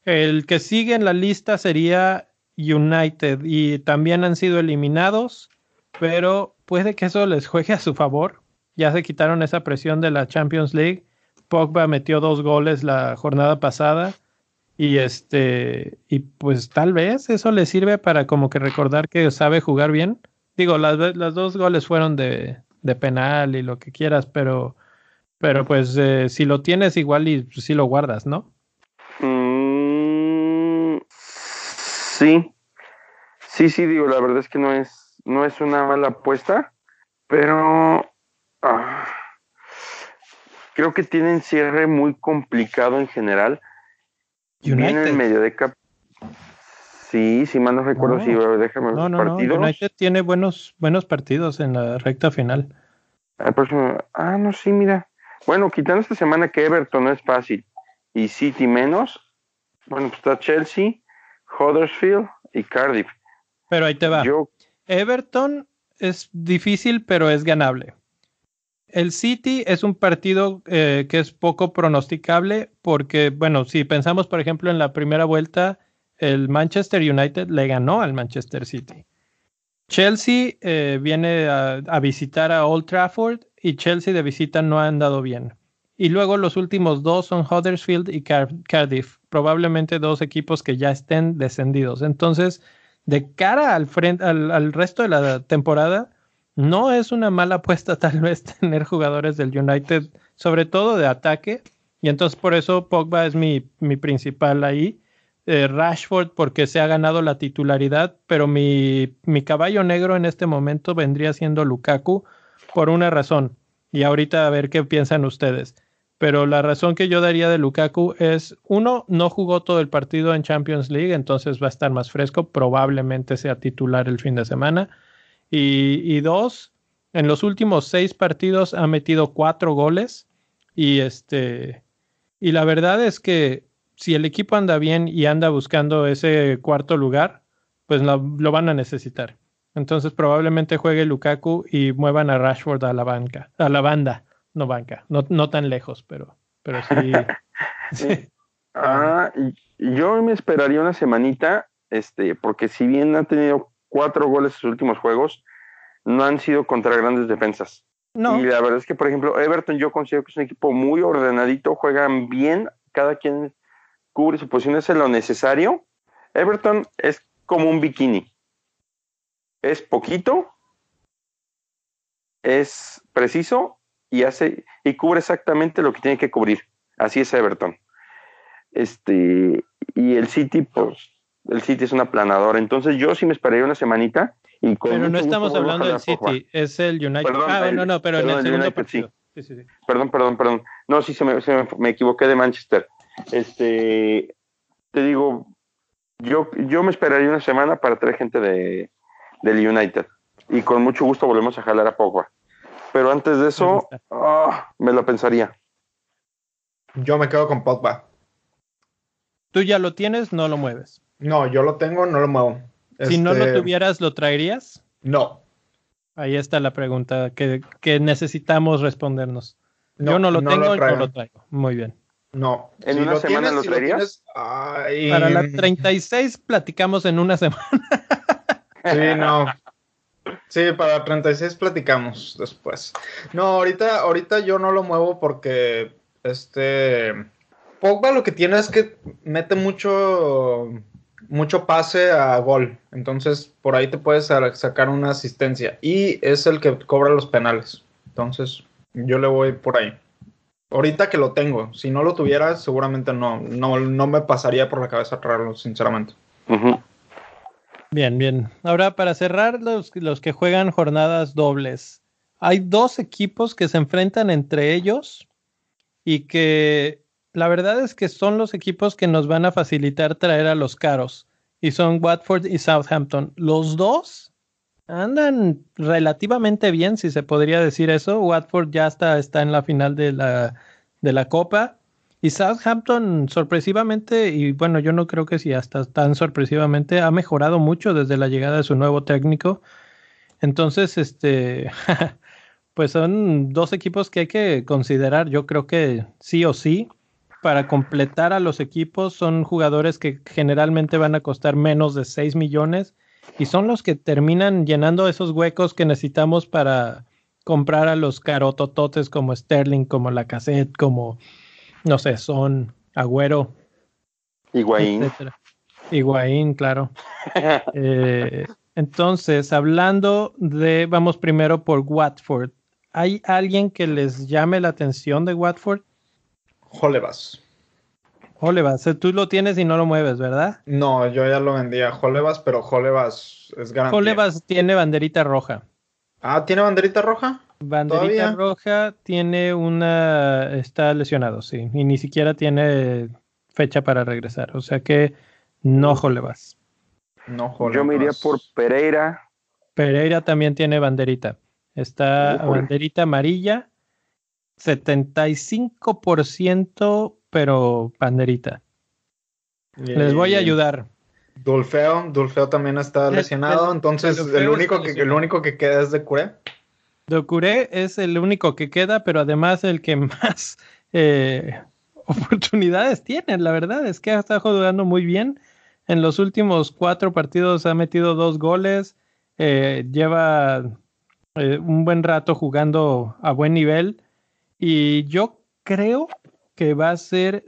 El que sigue en la lista sería United y también han sido eliminados, pero puede que eso les juegue a su favor. Ya se quitaron esa presión de la Champions League. Pogba metió dos goles la jornada pasada y este y pues tal vez eso le sirve para como que recordar que sabe jugar bien. Digo, las, las dos goles fueron de, de, penal y lo que quieras, pero pero pues eh, si lo tienes igual y si lo guardas, ¿no? Sí, sí, sí, digo, la verdad es que no es, no es una mala apuesta, pero ah, creo que tienen cierre muy complicado en general. United. en medio de cap Sí, sí, mal no recuerdo No. si déjame ver No, no, no. partidos. United tiene buenos, buenos partidos en la recta final. El próximo- Ah, no, sí, mira. Bueno, quitando esta semana que Everton no es fácil y City menos, bueno, pues está Chelsea, Huddersfield y Cardiff. Pero ahí te va. Yo, Everton es difícil, pero es ganable. El City es un partido eh, que es poco pronosticable porque, bueno, si pensamos, por ejemplo, en la primera vuelta, el Manchester United le ganó al Manchester City. Chelsea eh, viene a, a visitar a Old Trafford y Chelsea de visita no ha andado bien. Y luego los últimos dos son Huddersfield y Car- Cardiff, probablemente dos equipos que ya estén descendidos. Entonces, de cara al, frente, al, resto de la temporada, no es una mala apuesta tal vez tener jugadores del United, sobre todo de ataque. Y entonces por eso Pogba es mi, mi principal ahí. Eh, Rashford porque se ha ganado la titularidad, pero mi, mi caballo negro en este momento vendría siendo Lukaku por una razón. Y ahorita a ver qué piensan ustedes. Pero la razón que yo daría de Lukaku es, uno, no jugó todo el partido en Champions League, entonces va a estar más fresco, probablemente sea titular el fin de semana. Y, dos, en los últimos seis partidos ha metido cuatro goles. Y este, y la verdad es que si el equipo anda bien y anda buscando ese cuarto lugar, pues lo, lo van a necesitar. Entonces probablemente juegue Lukaku y muevan a Rashford a la banca, a la banda, no banca, no, no tan lejos, pero, pero sí. sí. ah, yo me esperaría una semanita, este, porque si bien ha tenido cuatro goles en sus últimos juegos, no han sido contra grandes defensas. No, Y la verdad es que, por ejemplo, Everton yo considero que es un equipo muy ordenadito, juegan bien, cada quien cubre su posición, hace lo necesario. Everton es como un bikini. Es poquito, es preciso y hace y cubre exactamente lo que tiene que cubrir. Así es Everton. Este, y el City, pues, el City es una planadora. Entonces yo sí me esperaría una semanita. Y con pero no gusto estamos hablando del. City, es el United. Perdón, ah, el- no, no, pero en perdón, el el segundo United, partido. Sí, sí, sí. Perdón, perdón, perdón. No, sí, se me, se me, me equivoqué de Manchester. Este, te digo, yo, yo me esperaría una semana para traer gente de, del United. Y con mucho gusto volvemos a jalar a Pogba. Pero antes de Me eso, ah, me lo pensaría. Yo me quedo con Pogba. Tú ya lo tienes, no lo mueves. No, yo lo tengo, no lo muevo. Si no lo Este, tuvieras, ¿lo traerías? No. Ahí está la pregunta que, que necesitamos respondernos. no Yo no lo tengo, no traigo. lo traigo. Muy bien. No. ¿En una semana lo si traerías? tienes- ay, Para la 36 platicamos en una semana. Sí, no. Sí, para la 36 platicamos después. No, ahorita, ahorita yo no lo muevo porque este Pogba lo que tiene es que mete mucho mucho pase a gol. Entonces, por ahí te puedes sa- sacar una asistencia y es el que cobra los penales. Entonces, yo le voy por ahí. Ahorita que lo tengo, si no lo tuviera, seguramente no no no me pasaría por la cabeza traerlo, sinceramente. Ujú. Bien, bien. Ahora, para cerrar, los, los que juegan jornadas dobles. Hay dos equipos que se enfrentan entre ellos y que la verdad es que son los equipos que nos van a facilitar traer a los caros. Y son Watford y Southampton. Los dos andan relativamente bien, si se podría decir eso. Watford ya está, está en la final de la, de la Copa. Y Southampton, sorpresivamente, y bueno, yo no creo que si hasta tan sorpresivamente, ha mejorado mucho desde la llegada de su nuevo técnico. Entonces, este, pues son dos equipos que hay que considerar. Yo creo que sí o sí, para completar a los equipos, son jugadores que generalmente van a costar menos de 6 millones y son los que terminan llenando esos huecos que necesitamos para comprar a los carotototes como Sterling, como Lacazette, como no sé, son Agüero, Higuaín. etcétera. Higuaín, claro. Eh, entonces, hablando de, vamos primero por Watford. ¿Hay alguien que les llame la atención de Watford? Jolevas. Olevas, tú lo tienes y no lo mueves, ¿verdad? No, yo ya lo vendía a Jolevas, pero Jolevas es garantía. Olevas tiene banderita roja. Ah, ¿tiene banderita roja? Banderita ¿Todavía? roja tiene una, está lesionado, sí, y ni siquiera tiene fecha para regresar, o sea que no Jolevas. No, Yo me iría por Pereira. Pereira también tiene banderita. Está banderita amarilla, 75%, pero banderita. Les voy a ayudar. Dulfeo, Dulfeo también está lesionado, entonces el, único que, el único que queda es de Curé. De Curé es el único que queda, pero además el que más eh, oportunidades tiene, la verdad es que ha estado jugando muy bien. En los últimos cuatro partidos ha metido dos goles, eh, lleva eh, un buen rato jugando a buen nivel y yo creo que va a ser,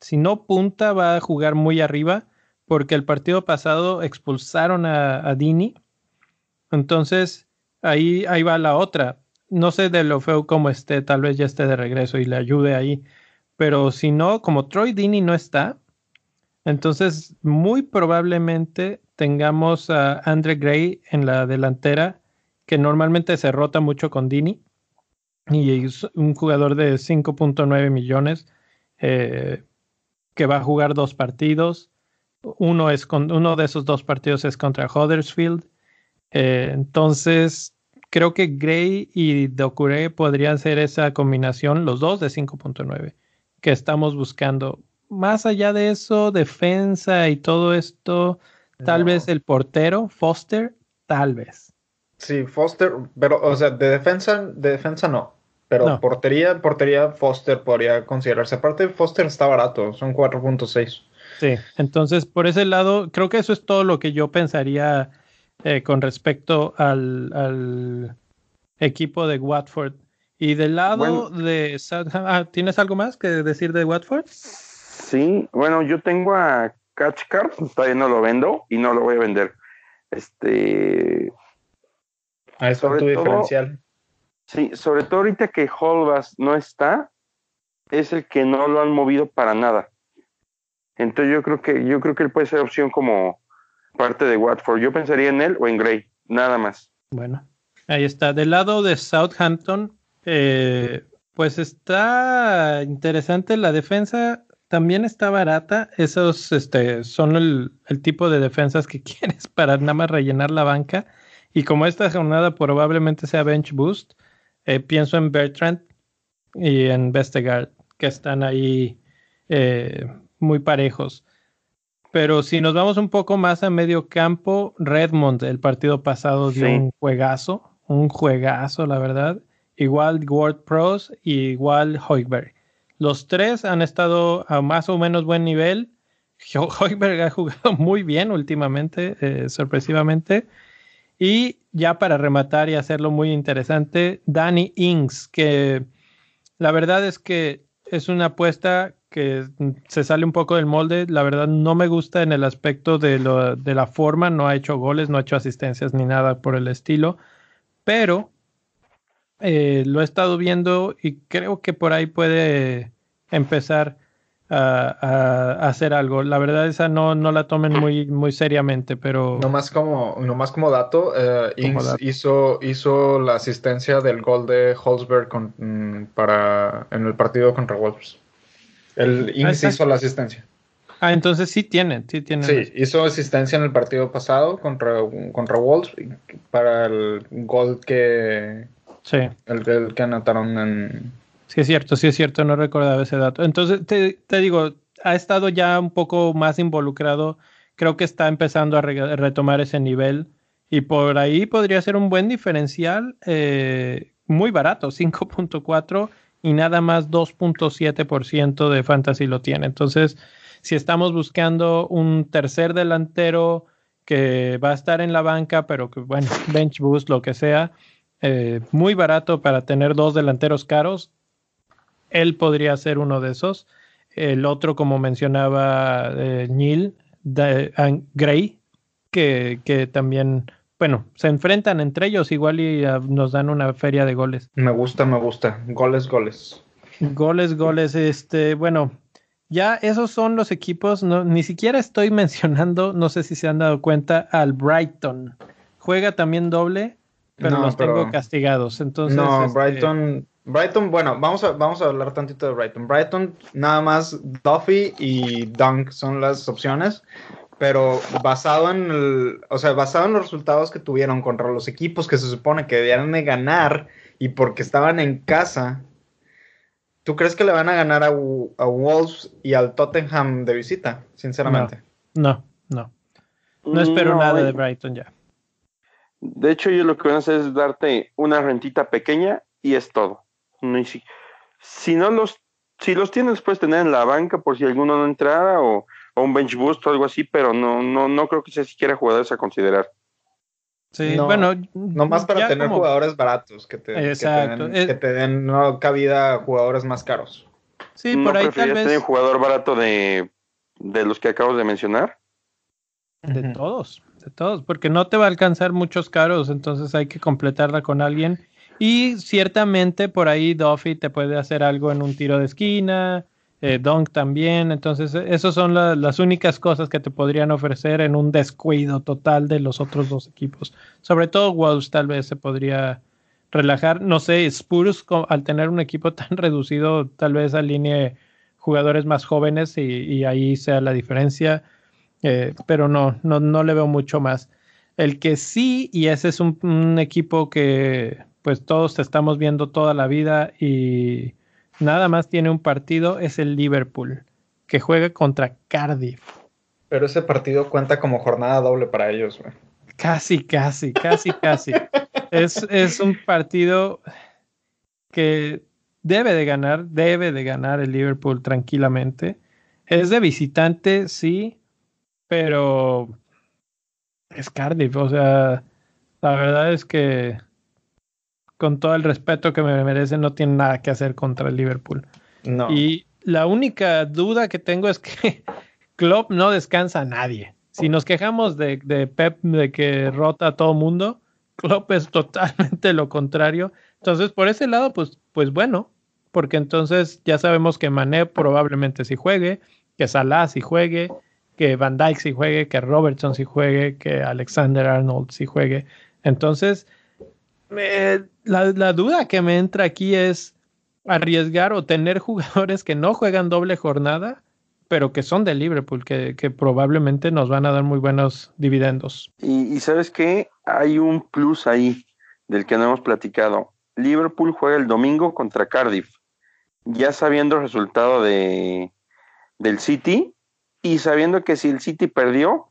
si no punta, va a jugar muy arriba porque el partido pasado expulsaron a, Dini. Entonces, ahí, ahí va la otra. No sé de lo feo como esté, tal vez ya esté de regreso y le ayude ahí. Pero si no, como Troy Dini no está, entonces muy probablemente tengamos a Andre Gray en la delantera, que normalmente se rota mucho con Dini. Y es un jugador de 5.9 millones eh, que va a jugar dos partidos uno, es con, uno de esos dos partidos es contra Huddersfield. Eh, entonces, creo que Gray y Docure podrían ser esa combinación, los dos de 5.9, que estamos buscando. Más allá de eso, defensa y todo esto, tal vez el portero, Foster, tal vez. Sí, Foster, pero, o sea, de defensa, de defensa no. Pero portería, portería Foster podría considerarse. Aparte, Foster está barato, son 4.6. Sí, entonces por ese lado, creo que eso es todo lo que yo pensaría eh, con respecto al, equipo de Watford. Y del lado de ah, ¿tienes algo más que decir de Watford? Sí, bueno, yo tengo a Catchcard, todavía no lo vendo y no lo voy a vender. Este. A eso es tu diferencial. Sí, sobre todo ahorita que Holbas no está, es el que no lo han movido para nada. Entonces yo creo que yo creo que él puede ser opción como parte de Watford. Yo pensaría en él o en Gray, nada más. Bueno, ahí está. Del lado de Southampton, eh, pues está interesante la defensa. También está barata. Esos este, son el, tipo de defensas que quieres para nada más rellenar la banca. Y como esta jornada probablemente sea bench boost, eh, pienso en Bertrand y en Vestergaard, que están ahí eh, muy parejos. Pero si nos vamos un poco más a medio campo, Redmond, el partido pasado dio un juegazo, un juegazo, la verdad. Igual Ward Pros y igual Hoiberg. Los tres han estado a más o menos buen nivel. Hoiberg ha jugado muy bien últimamente, eh, sorpresivamente. Y ya para rematar y hacerlo muy interesante, Danny Ings, que la verdad es que es una apuesta que se sale un poco del molde. La verdad no me gusta en el aspecto de, lo, de la forma, no ha hecho goles, no ha hecho asistencias ni nada por el estilo, pero eh, lo he estado viendo y creo que por ahí puede empezar a, hacer algo. La verdad esa no, no la tomen muy, muy seriamente, pero... Nomás como, nomás como dato, eh, Hizo, hizo la asistencia del gol de Holzberg mm, para, en el partido contra Wolves. El Ings hizo la asistencia. Ah, entonces sí tiene, sí tiene. Sí, hizo asistencia en el partido pasado contra, contra Wolves para el gol que... Sí. El, que anotaron en... Sí, es cierto, sí es cierto, no recordaba ese dato. Entonces, te, digo, ha estado ya un poco más involucrado, creo que está empezando a, retomar ese nivel y por ahí podría ser un buen diferencial, eh, muy barato, 5.4 y nada más 2.7% de fantasy lo tiene. Entonces, si estamos buscando un tercer delantero que va a estar en la banca, pero que, bueno, bench boost, lo que sea, eh, muy barato para tener dos delanteros caros, él podría ser uno de esos. El otro, como mencionaba eh, Neil, Gray, que, que también bueno, se enfrentan entre ellos igual y ah, nos dan una feria de goles. Me gusta, me gusta. Goles, goles. Goles, goles. Este, bueno, ya esos son los equipos. No, ni siquiera estoy mencionando, no sé si se han dado cuenta, al Brighton. Juega también doble, pero los tengo castigados. Entonces, no, este, Brighton. Brighton, bueno, vamos a, vamos a hablar tantito de Brighton. Brighton, nada más Duffy y Dunk son las opciones pero basado en el, o sea, basado en los resultados que tuvieron contra los equipos que se supone que debían de ganar y porque estaban en casa, ¿tú crees que le van a ganar a, a Wolves y al Tottenham de visita, sinceramente? No, no. No, espero nada de Brighton ya. De hecho, yo lo que voy a hacer es darte una rentita pequeña y es todo. si, si no los, si los tienes, puedes tener en la banca por si alguno no entrara o o un bench boost o algo así, pero no, no, no creo que sea siquiera jugadores a considerar. Sí, bueno. No más para tener jugadores baratos que te, Que te den, no cabida a jugadores más caros. Sí, por ahí tal vez. tener un jugador barato de, de los que acabo de mencionar? De todos, de todos, porque no te va a alcanzar muchos caros, entonces hay que completarla con alguien. Y ciertamente por ahí Duffy te puede hacer algo en un tiro de esquina, eh, también. Entonces, esas son las únicas cosas que te podrían ofrecer en un descuido total de los otros dos equipos. Sobre todo Wolves tal vez se podría relajar. No sé, Spurs al tener un equipo tan reducido, tal vez alinee jugadores más jóvenes y, ahí sea la diferencia. Eh, pero no, no, no le veo mucho más. El que sí, y ese es un, un equipo que pues todos estamos viendo toda la vida y nada más tiene un partido, es el Liverpool, que juega contra Cardiff. Pero ese partido cuenta como jornada doble para ellos, güey. Casi, casi, casi, casi. es, es un partido que debe de ganar, debe de ganar el Liverpool tranquilamente. Es de visitante, sí, pero es Cardiff, o sea, la verdad es que con todo el respeto que me merece, no tiene nada que hacer contra el Liverpool. No. Y la única duda que tengo es que Klopp no descansa a nadie. Si nos quejamos de, Pep de que rota a todo mundo, Klopp es totalmente lo contrario. Entonces, por ese lado, pues, pues bueno, porque entonces ya sabemos que Mané probablemente sí juegue, que Salah sí juegue, que Van Dijk sí juegue, que Robertson sí juegue, que Alexander Arnold sí juegue. Entonces, la, duda que me entra aquí es arriesgar o tener jugadores que no juegan doble jornada, pero que son de Liverpool, que, que probablemente nos van a dar muy buenos dividendos. Y, sabes que hay un plus ahí del que no hemos platicado. Liverpool juega el domingo contra Cardiff, ya sabiendo el resultado de, del City y sabiendo que si el City perdió,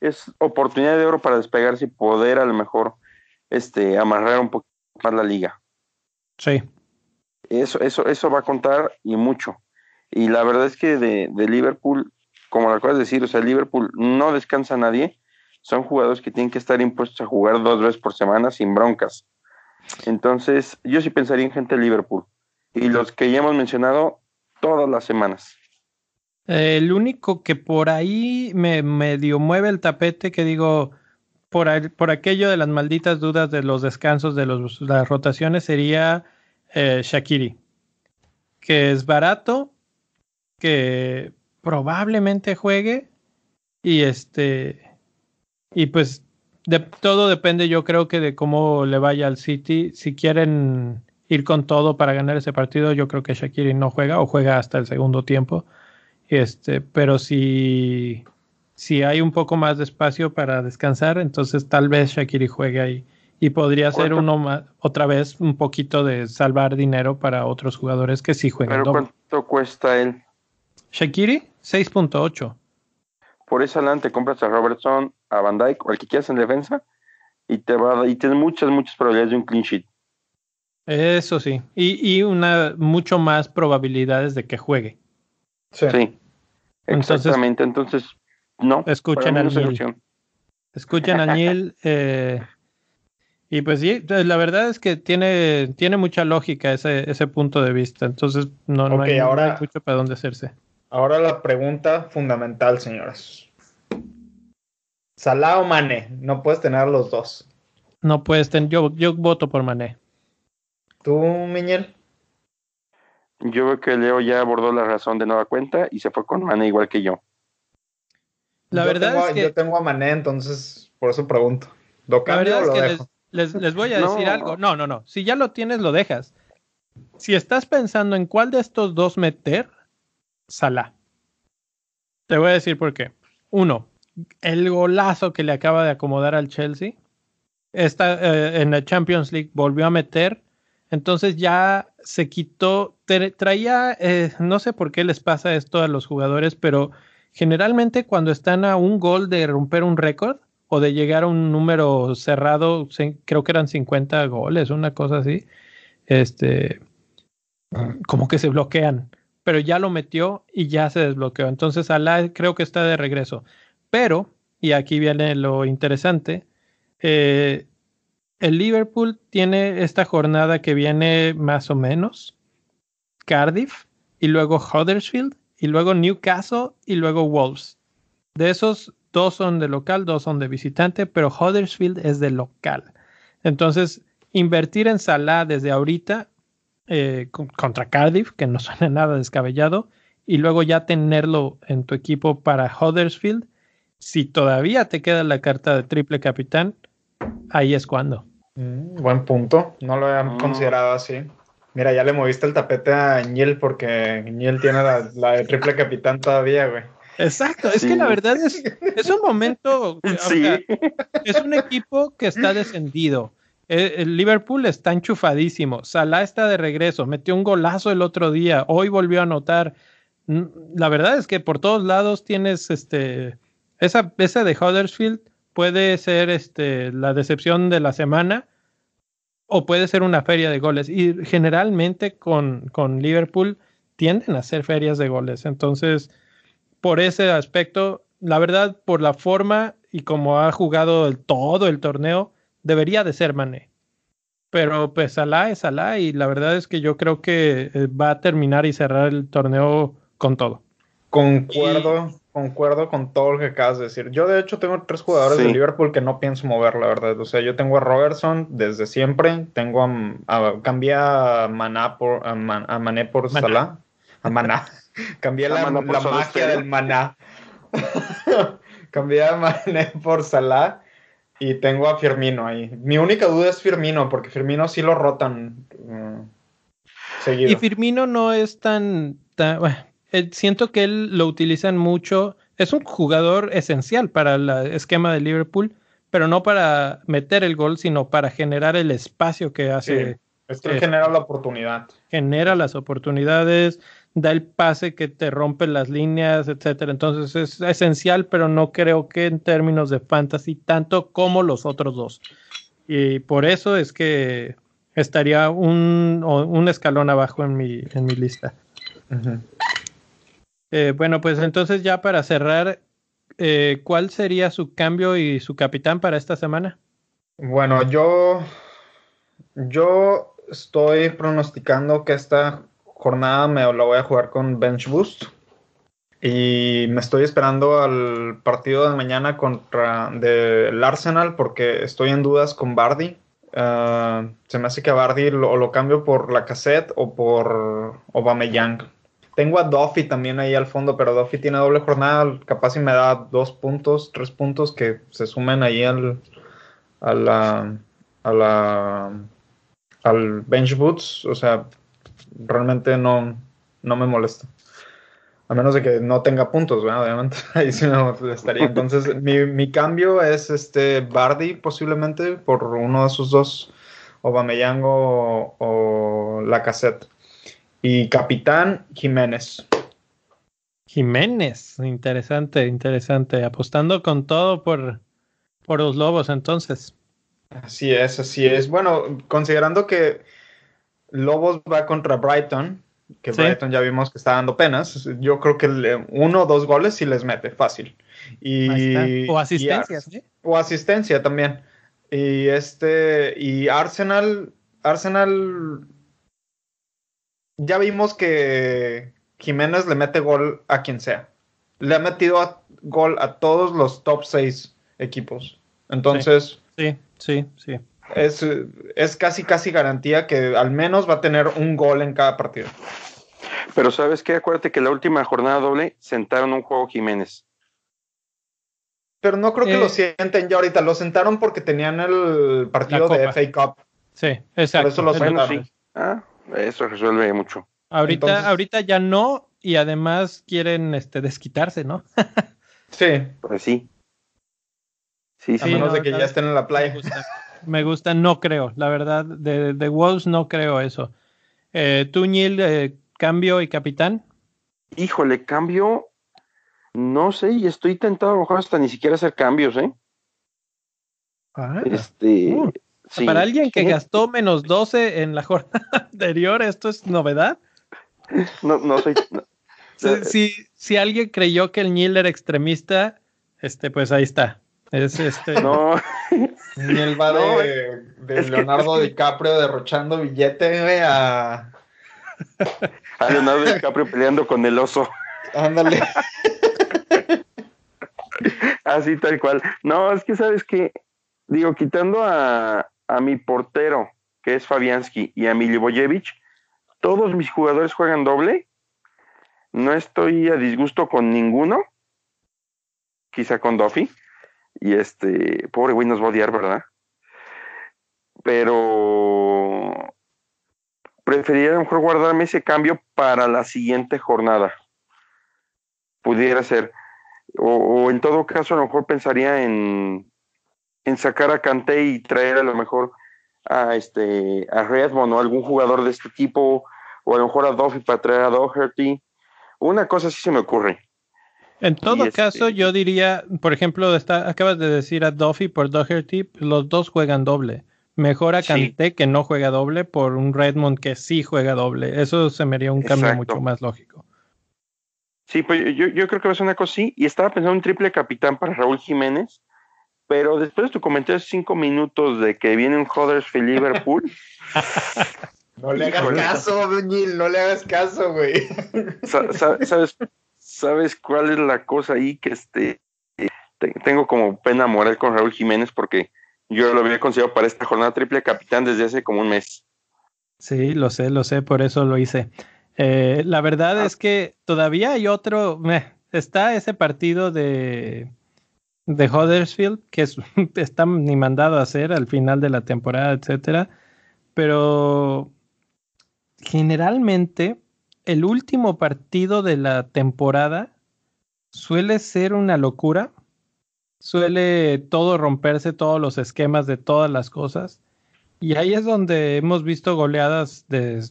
es oportunidad de oro para despegarse y poder a lo mejor este, amarrar un poco más la liga. Sí. Eso, eso, eso va a contar y mucho. Y la verdad es que de, Liverpool, como lo acabas de decir, o sea, Liverpool no descansa a nadie. Son jugadores que tienen que estar impuestos a jugar dos veces por semana sin broncas. Entonces, yo sí pensaría en gente de Liverpool. Y los que ya hemos mencionado todas las semanas. el único que por ahí me medio mueve el tapete, que digo, por, aquello de las malditas dudas de los descansos de las rotaciones sería eh, Shakiri, que es barato, que probablemente juegue y este y pues de todo depende yo creo que de cómo le vaya al City. Si quieren ir con todo para ganar ese partido yo creo que Shakiri no juega o juega hasta el segundo tiempo. Este pero si si hay un poco más de espacio para descansar, entonces tal vez Shakiri juegue ahí. Y podría ser uno más, otra vez un poquito de salvar dinero para otros jugadores que sí juegan. ¿Pero cuánto cuesta él? Shakiri, 6.8. Por esa adelante compras a Robertson, a Van Dyke o al que quieras en defensa y te va y tienes muchas, muchas probabilidades de un clean sheet. Eso sí. Y, y una mucho más probabilidades de que juegue. Sí. Exactamente. Entonces, no. Escuchen al Neil. Escuchen a Neil. Eh, y pues sí, la verdad es que tiene, tiene mucha lógica ese, ese punto de vista. Entonces no, no, hay, mucho para dónde hacerse. Ahora la pregunta fundamental, señoras. Salah o Mané, no puedes tener los dos. No puedes tener, yo, yo voto por Mané. ¿Tú, Miñel? Yo veo que Leo ya abordó la razón de nueva cuenta y se fue con Mané igual que yo. La verdad es que. Yo tengo a Mané, entonces por eso pregunto. la verdad es que les, voy a decir algo. No, no, no. Si ya lo tienes, lo dejas. Si estás pensando en cuál de estos dos meter, Salah. Te voy a decir por qué. Uno, el golazo que le acaba de acomodar al Chelsea. Esta, eh, en la Champions League volvió a meter. Entonces ya se quitó, traía, eh, no sé por qué les pasa esto a los jugadores, pero generalmente cuando están a un gol de romper un récord o de llegar a un número cerrado, creo que eran 50 goles, una cosa así, este, como que se bloquean, pero ya lo metió y ya se desbloqueó. Entonces Alá creo que está de regreso. Pero, y aquí viene lo interesante, eh, el Liverpool tiene esta jornada que viene más o menos, Cardiff, y luego Huddersfield, y luego Newcastle, y luego Wolves. De esos, dos son de local, dos son de visitante, pero Huddersfield es de local. Entonces, invertir en Salah desde ahorita eh, contra Cardiff, que no suena nada descabellado, y luego ya tenerlo en tu equipo para Huddersfield, si todavía te queda la carta de triple capitán, ahí es cuando. Mm, buen punto, no lo habían considerado así. Mira, ya le moviste el tapete a Ñel porque Ñel tiene la, de triple capitán todavía, güey. Exacto, es que la verdad es, es un momento, sí. es un equipo que está descendido. Eh, el Liverpool está enchufadísimo. Salah está de regreso. Metió un golazo el otro día. Hoy volvió a anotar. Mm, la verdad es que por todos lados tienes este. Esa, esa de Huddersfield puede ser este, la decepción de la semana o puede ser una feria de goles. Y generalmente con, con Liverpool tienden a ser ferias de goles. Entonces, por ese aspecto, la verdad, por la forma y como ha jugado el, todo el torneo, debería de ser Mané. Pero pues Salah es Salah y la verdad es que yo creo que eh, va a terminar y cerrar el torneo con todo. Concuerdo, concuerdo con todo lo que acabas de decir. Yo de hecho tengo tres jugadores de Liverpool que no pienso mover, la verdad. O sea, yo tengo a Robertson desde siempre, tengo a, cambié a Maná por a, Mané por Salah, a Maná. cambié la, la magia del Maná. cambié a Mané por Salah y tengo a Firmino ahí. Mi única duda es Firmino, porque Firmino sí lo rotan uh, seguido. Y Firmino no es tan... Eh, siento que él lo utilizan mucho. Es un jugador esencial para el esquema de Liverpool, pero no para meter el gol, sino para generar el espacio que hace. esto genera la oportunidad. Genera las oportunidades, da el pase que te rompe las líneas, etcétera. Entonces es esencial, pero no creo que en términos de fantasy tanto como los otros dos. Y por eso es que estaría un, un escalón abajo en mi, en mi lista. Eh, bueno, pues entonces ya para cerrar, eh, ¿cuál sería su cambio y su capitán para esta semana? Bueno, yo, yo estoy pronosticando que esta jornada me la voy a jugar con Bench Boost. Y me estoy esperando al partido de mañana contra el Arsenal porque estoy en dudas con Bardi. Ah, se me hace que a Bardi lo, lo cambio por la cassette o por Young. Tengo a Duffy también ahí al fondo, pero Duffy tiene doble jornada. Capaz si me da dos puntos, tres puntos que se sumen ahí al, a la, a la, al bench boots. O sea, realmente no, no me molesta. A menos de que no tenga puntos, obviamente. Ahí sí me molestaría. Entonces, mi, cambio es este Bardi, posiblemente, por uno de sus dos, o o, o Lacazette. Y Capitán Jiménez. Jiménez, interesante, interesante. Apostando con todo por, por los Lobos, entonces. Así es, así es. Bueno, considerando que Lobos va contra Brighton, que Brighton ya vimos que está dando penas. Yo creo que uno o dos goles sí les mete, fácil. Y, o asistencia, O asistencia también. Y este, y Arsenal, Arsenal, ya vimos que Jiménez le mete gol a quien sea. Le ha metido gol a todos los top seis equipos. Entonces. sí, sí. sí es, es casi, casi garantía que al menos va a tener un gol en cada partido. Pero sabes qué, acuérdate que la última jornada doble sentaron un juego Jiménez. Pero no creo que lo eh, sienten ya ahorita, lo sentaron porque tenían el partido de FA Cup. Sí, exacto. eso lo ah, eso resuelve mucho. Ahorita, ahorita ya no, y además quieren este, desquitarse, ¿no? sí. Pues sí. Sí, a menos de que ya estén en la playa. Me gusta, no creo, la verdad, de, de Wolves no creo eso. Eh, ¿Tú, eh, cambio y capitán? Híjole, cambio, no sé, y estoy tentado a lo mejor hasta ni siquiera hacer cambios, ¿eh? Ah, este, uh, Para alguien que gastó menos 12 en la jornada anterior, ¿esto es novedad? No, no soy. si, si, alguien creyó que el Nil era extremista, este, pues ahí está. Es este. No. Ni el va de, Leonardo DiCaprio derrochando billete, a. A Leonardo DiCaprio peleando con el oso. Ándale. Así tal cual. No, es que sabes que, digo, quitando a, a mi portero, que es Fabianski, y a Milivojevic, todos mis jugadores juegan doble. No estoy a disgusto con ninguno. Quizá con Duffy. Y este, pobre güey nos va a odiar, ¿verdad? Pero preferiría a lo mejor guardarme ese cambio para la siguiente jornada. Pudiera ser. O, en todo caso, a lo mejor pensaría en, en sacar a Kanté y traer a lo mejor a este a Redmond o algún jugador de este tipo, o a lo mejor a Duffy para traer a Doherty. Una cosa sí se me ocurre. En todo este caso, yo diría, por ejemplo, está, acabas de decir a Duffy por Doherty, los dos juegan doble. Mejor a Kanté que no juega doble por un Redmond que sí juega doble. Eso se me haría un cambio mucho más lógico. Sí, pues yo, yo creo que va a ser una cosa así. Y estaba pensando en un triple capitán para Raúl Jiménez, pero después de tu comentario cinco minutos de que viene un Huddersfield Liverpool. no le hagas caso, Buñil, no le hagas caso, güey. ¿Sabes, ¿Sabes cuál es la cosa ahí que este tengo como pena moral con Raúl Jiménez porque yo lo había conseguido para esta jornada triple capitán desde hace como un mes. Sí, lo sé, lo sé, por eso lo hice. Eh, la verdad ah. es que todavía hay otro, está ese partido de, de Huddersfield que es, está ni mandado a hacer al final de la temporada, etcétera, pero generalmente el último partido de la temporada suele ser una locura. Suele todo romperse, todos los esquemas de todas las cosas. Y ahí es donde hemos visto goleadas de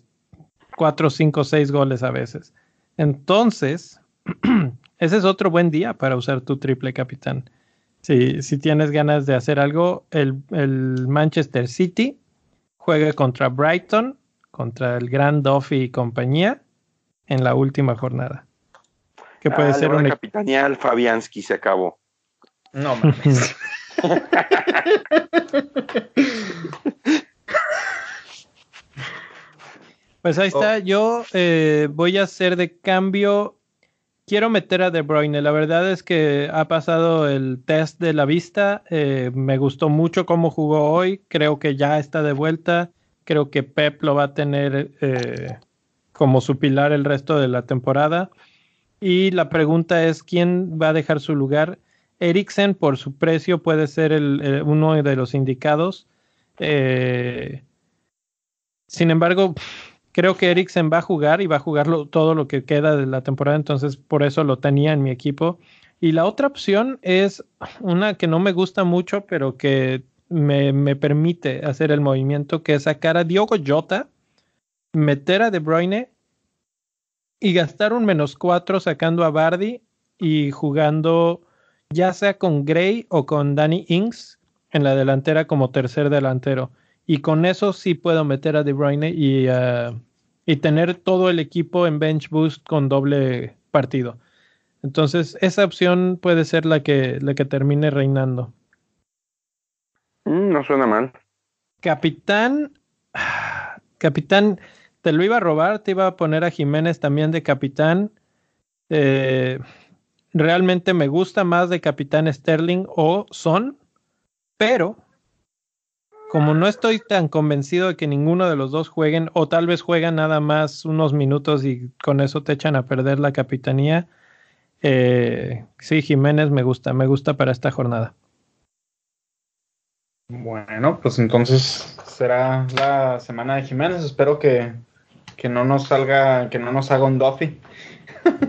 4, 5, 6 goles a veces. Entonces, ese es otro buen día para usar tu triple capitán. Si, si tienes ganas de hacer algo, el, el Manchester City juega contra Brighton, contra el Grand Duffy y compañía en la última jornada. Que puede ah, ser una capitanía Fabianski se acabó. No mames. pues ahí está. Oh. Yo eh, voy a hacer de cambio. Quiero meter a De Bruyne. La verdad es que ha pasado el test de la vista. Eh, me gustó mucho cómo jugó hoy. Creo que ya está de vuelta. Creo que Pep lo va a tener eh, como su pilar el resto de la temporada. Y la pregunta es, ¿quién va a dejar su lugar? Eriksen, por su precio, puede ser el, uno de los indicados. Eh, sin embargo, creo que Eriksen va a jugar y va a jugar todo lo que queda de la temporada, entonces por eso lo tenía en mi equipo. Y la otra opción es una que no me gusta mucho, pero que me, me permite hacer el movimiento, que es sacar a Diogo Jota meter a De Bruyne y gastar un menos cuatro sacando a Bardi y jugando ya sea con Gray o con Danny Ings en la delantera como tercer delantero. Y con eso sí puedo meter a De Bruyne y, uh, y tener todo el equipo en bench boost con doble partido. Entonces, esa opción puede ser la que, la que termine reinando. Mm, no suena mal. Capitán. Capitán te lo iba a robar, te iba a poner a Jiménez también de capitán. Eh, realmente me gusta más de capitán Sterling o Son, pero como no estoy tan convencido de que ninguno de los dos jueguen, o tal vez juegan nada más unos minutos y con eso te echan a perder la capitanía, eh, sí, Jiménez me gusta, me gusta para esta jornada. Bueno, pues entonces será la semana de Jiménez. Espero que que no nos salga, que no nos haga un Duffy.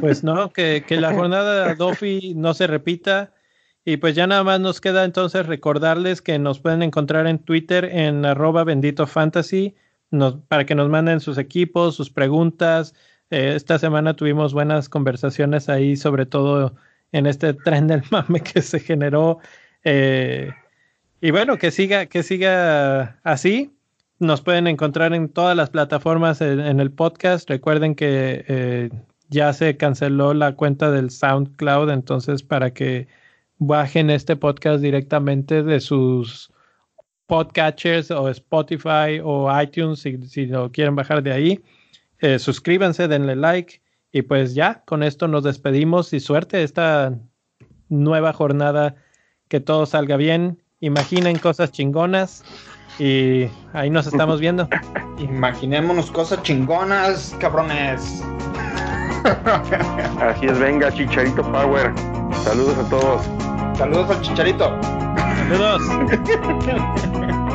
Pues no, que, que la jornada Duffy no se repita. Y pues ya nada más nos queda entonces recordarles que nos pueden encontrar en Twitter en arroba bendito fantasy para que nos manden sus equipos, sus preguntas. Eh, esta semana tuvimos buenas conversaciones ahí, sobre todo en este tren del mame que se generó. Eh, y bueno, que siga, que siga así. Nos pueden encontrar en todas las plataformas en, el podcast. Recuerden que eh, ya se canceló la cuenta del SoundCloud, entonces para que bajen este podcast directamente de sus podcatchers o Spotify o iTunes si, lo quieren bajar de ahí. Eh, suscríbanse, denle like y pues ya, con esto nos despedimos y suerte esta nueva jornada, que todo salga bien, imaginen cosas chingonas y ahí nos estamos viendo. Imaginémonos cosas chingonas, cabrones. Así es, venga, Chicharito Power. Saludos a todos. Saludos al Chicharito. Saludos.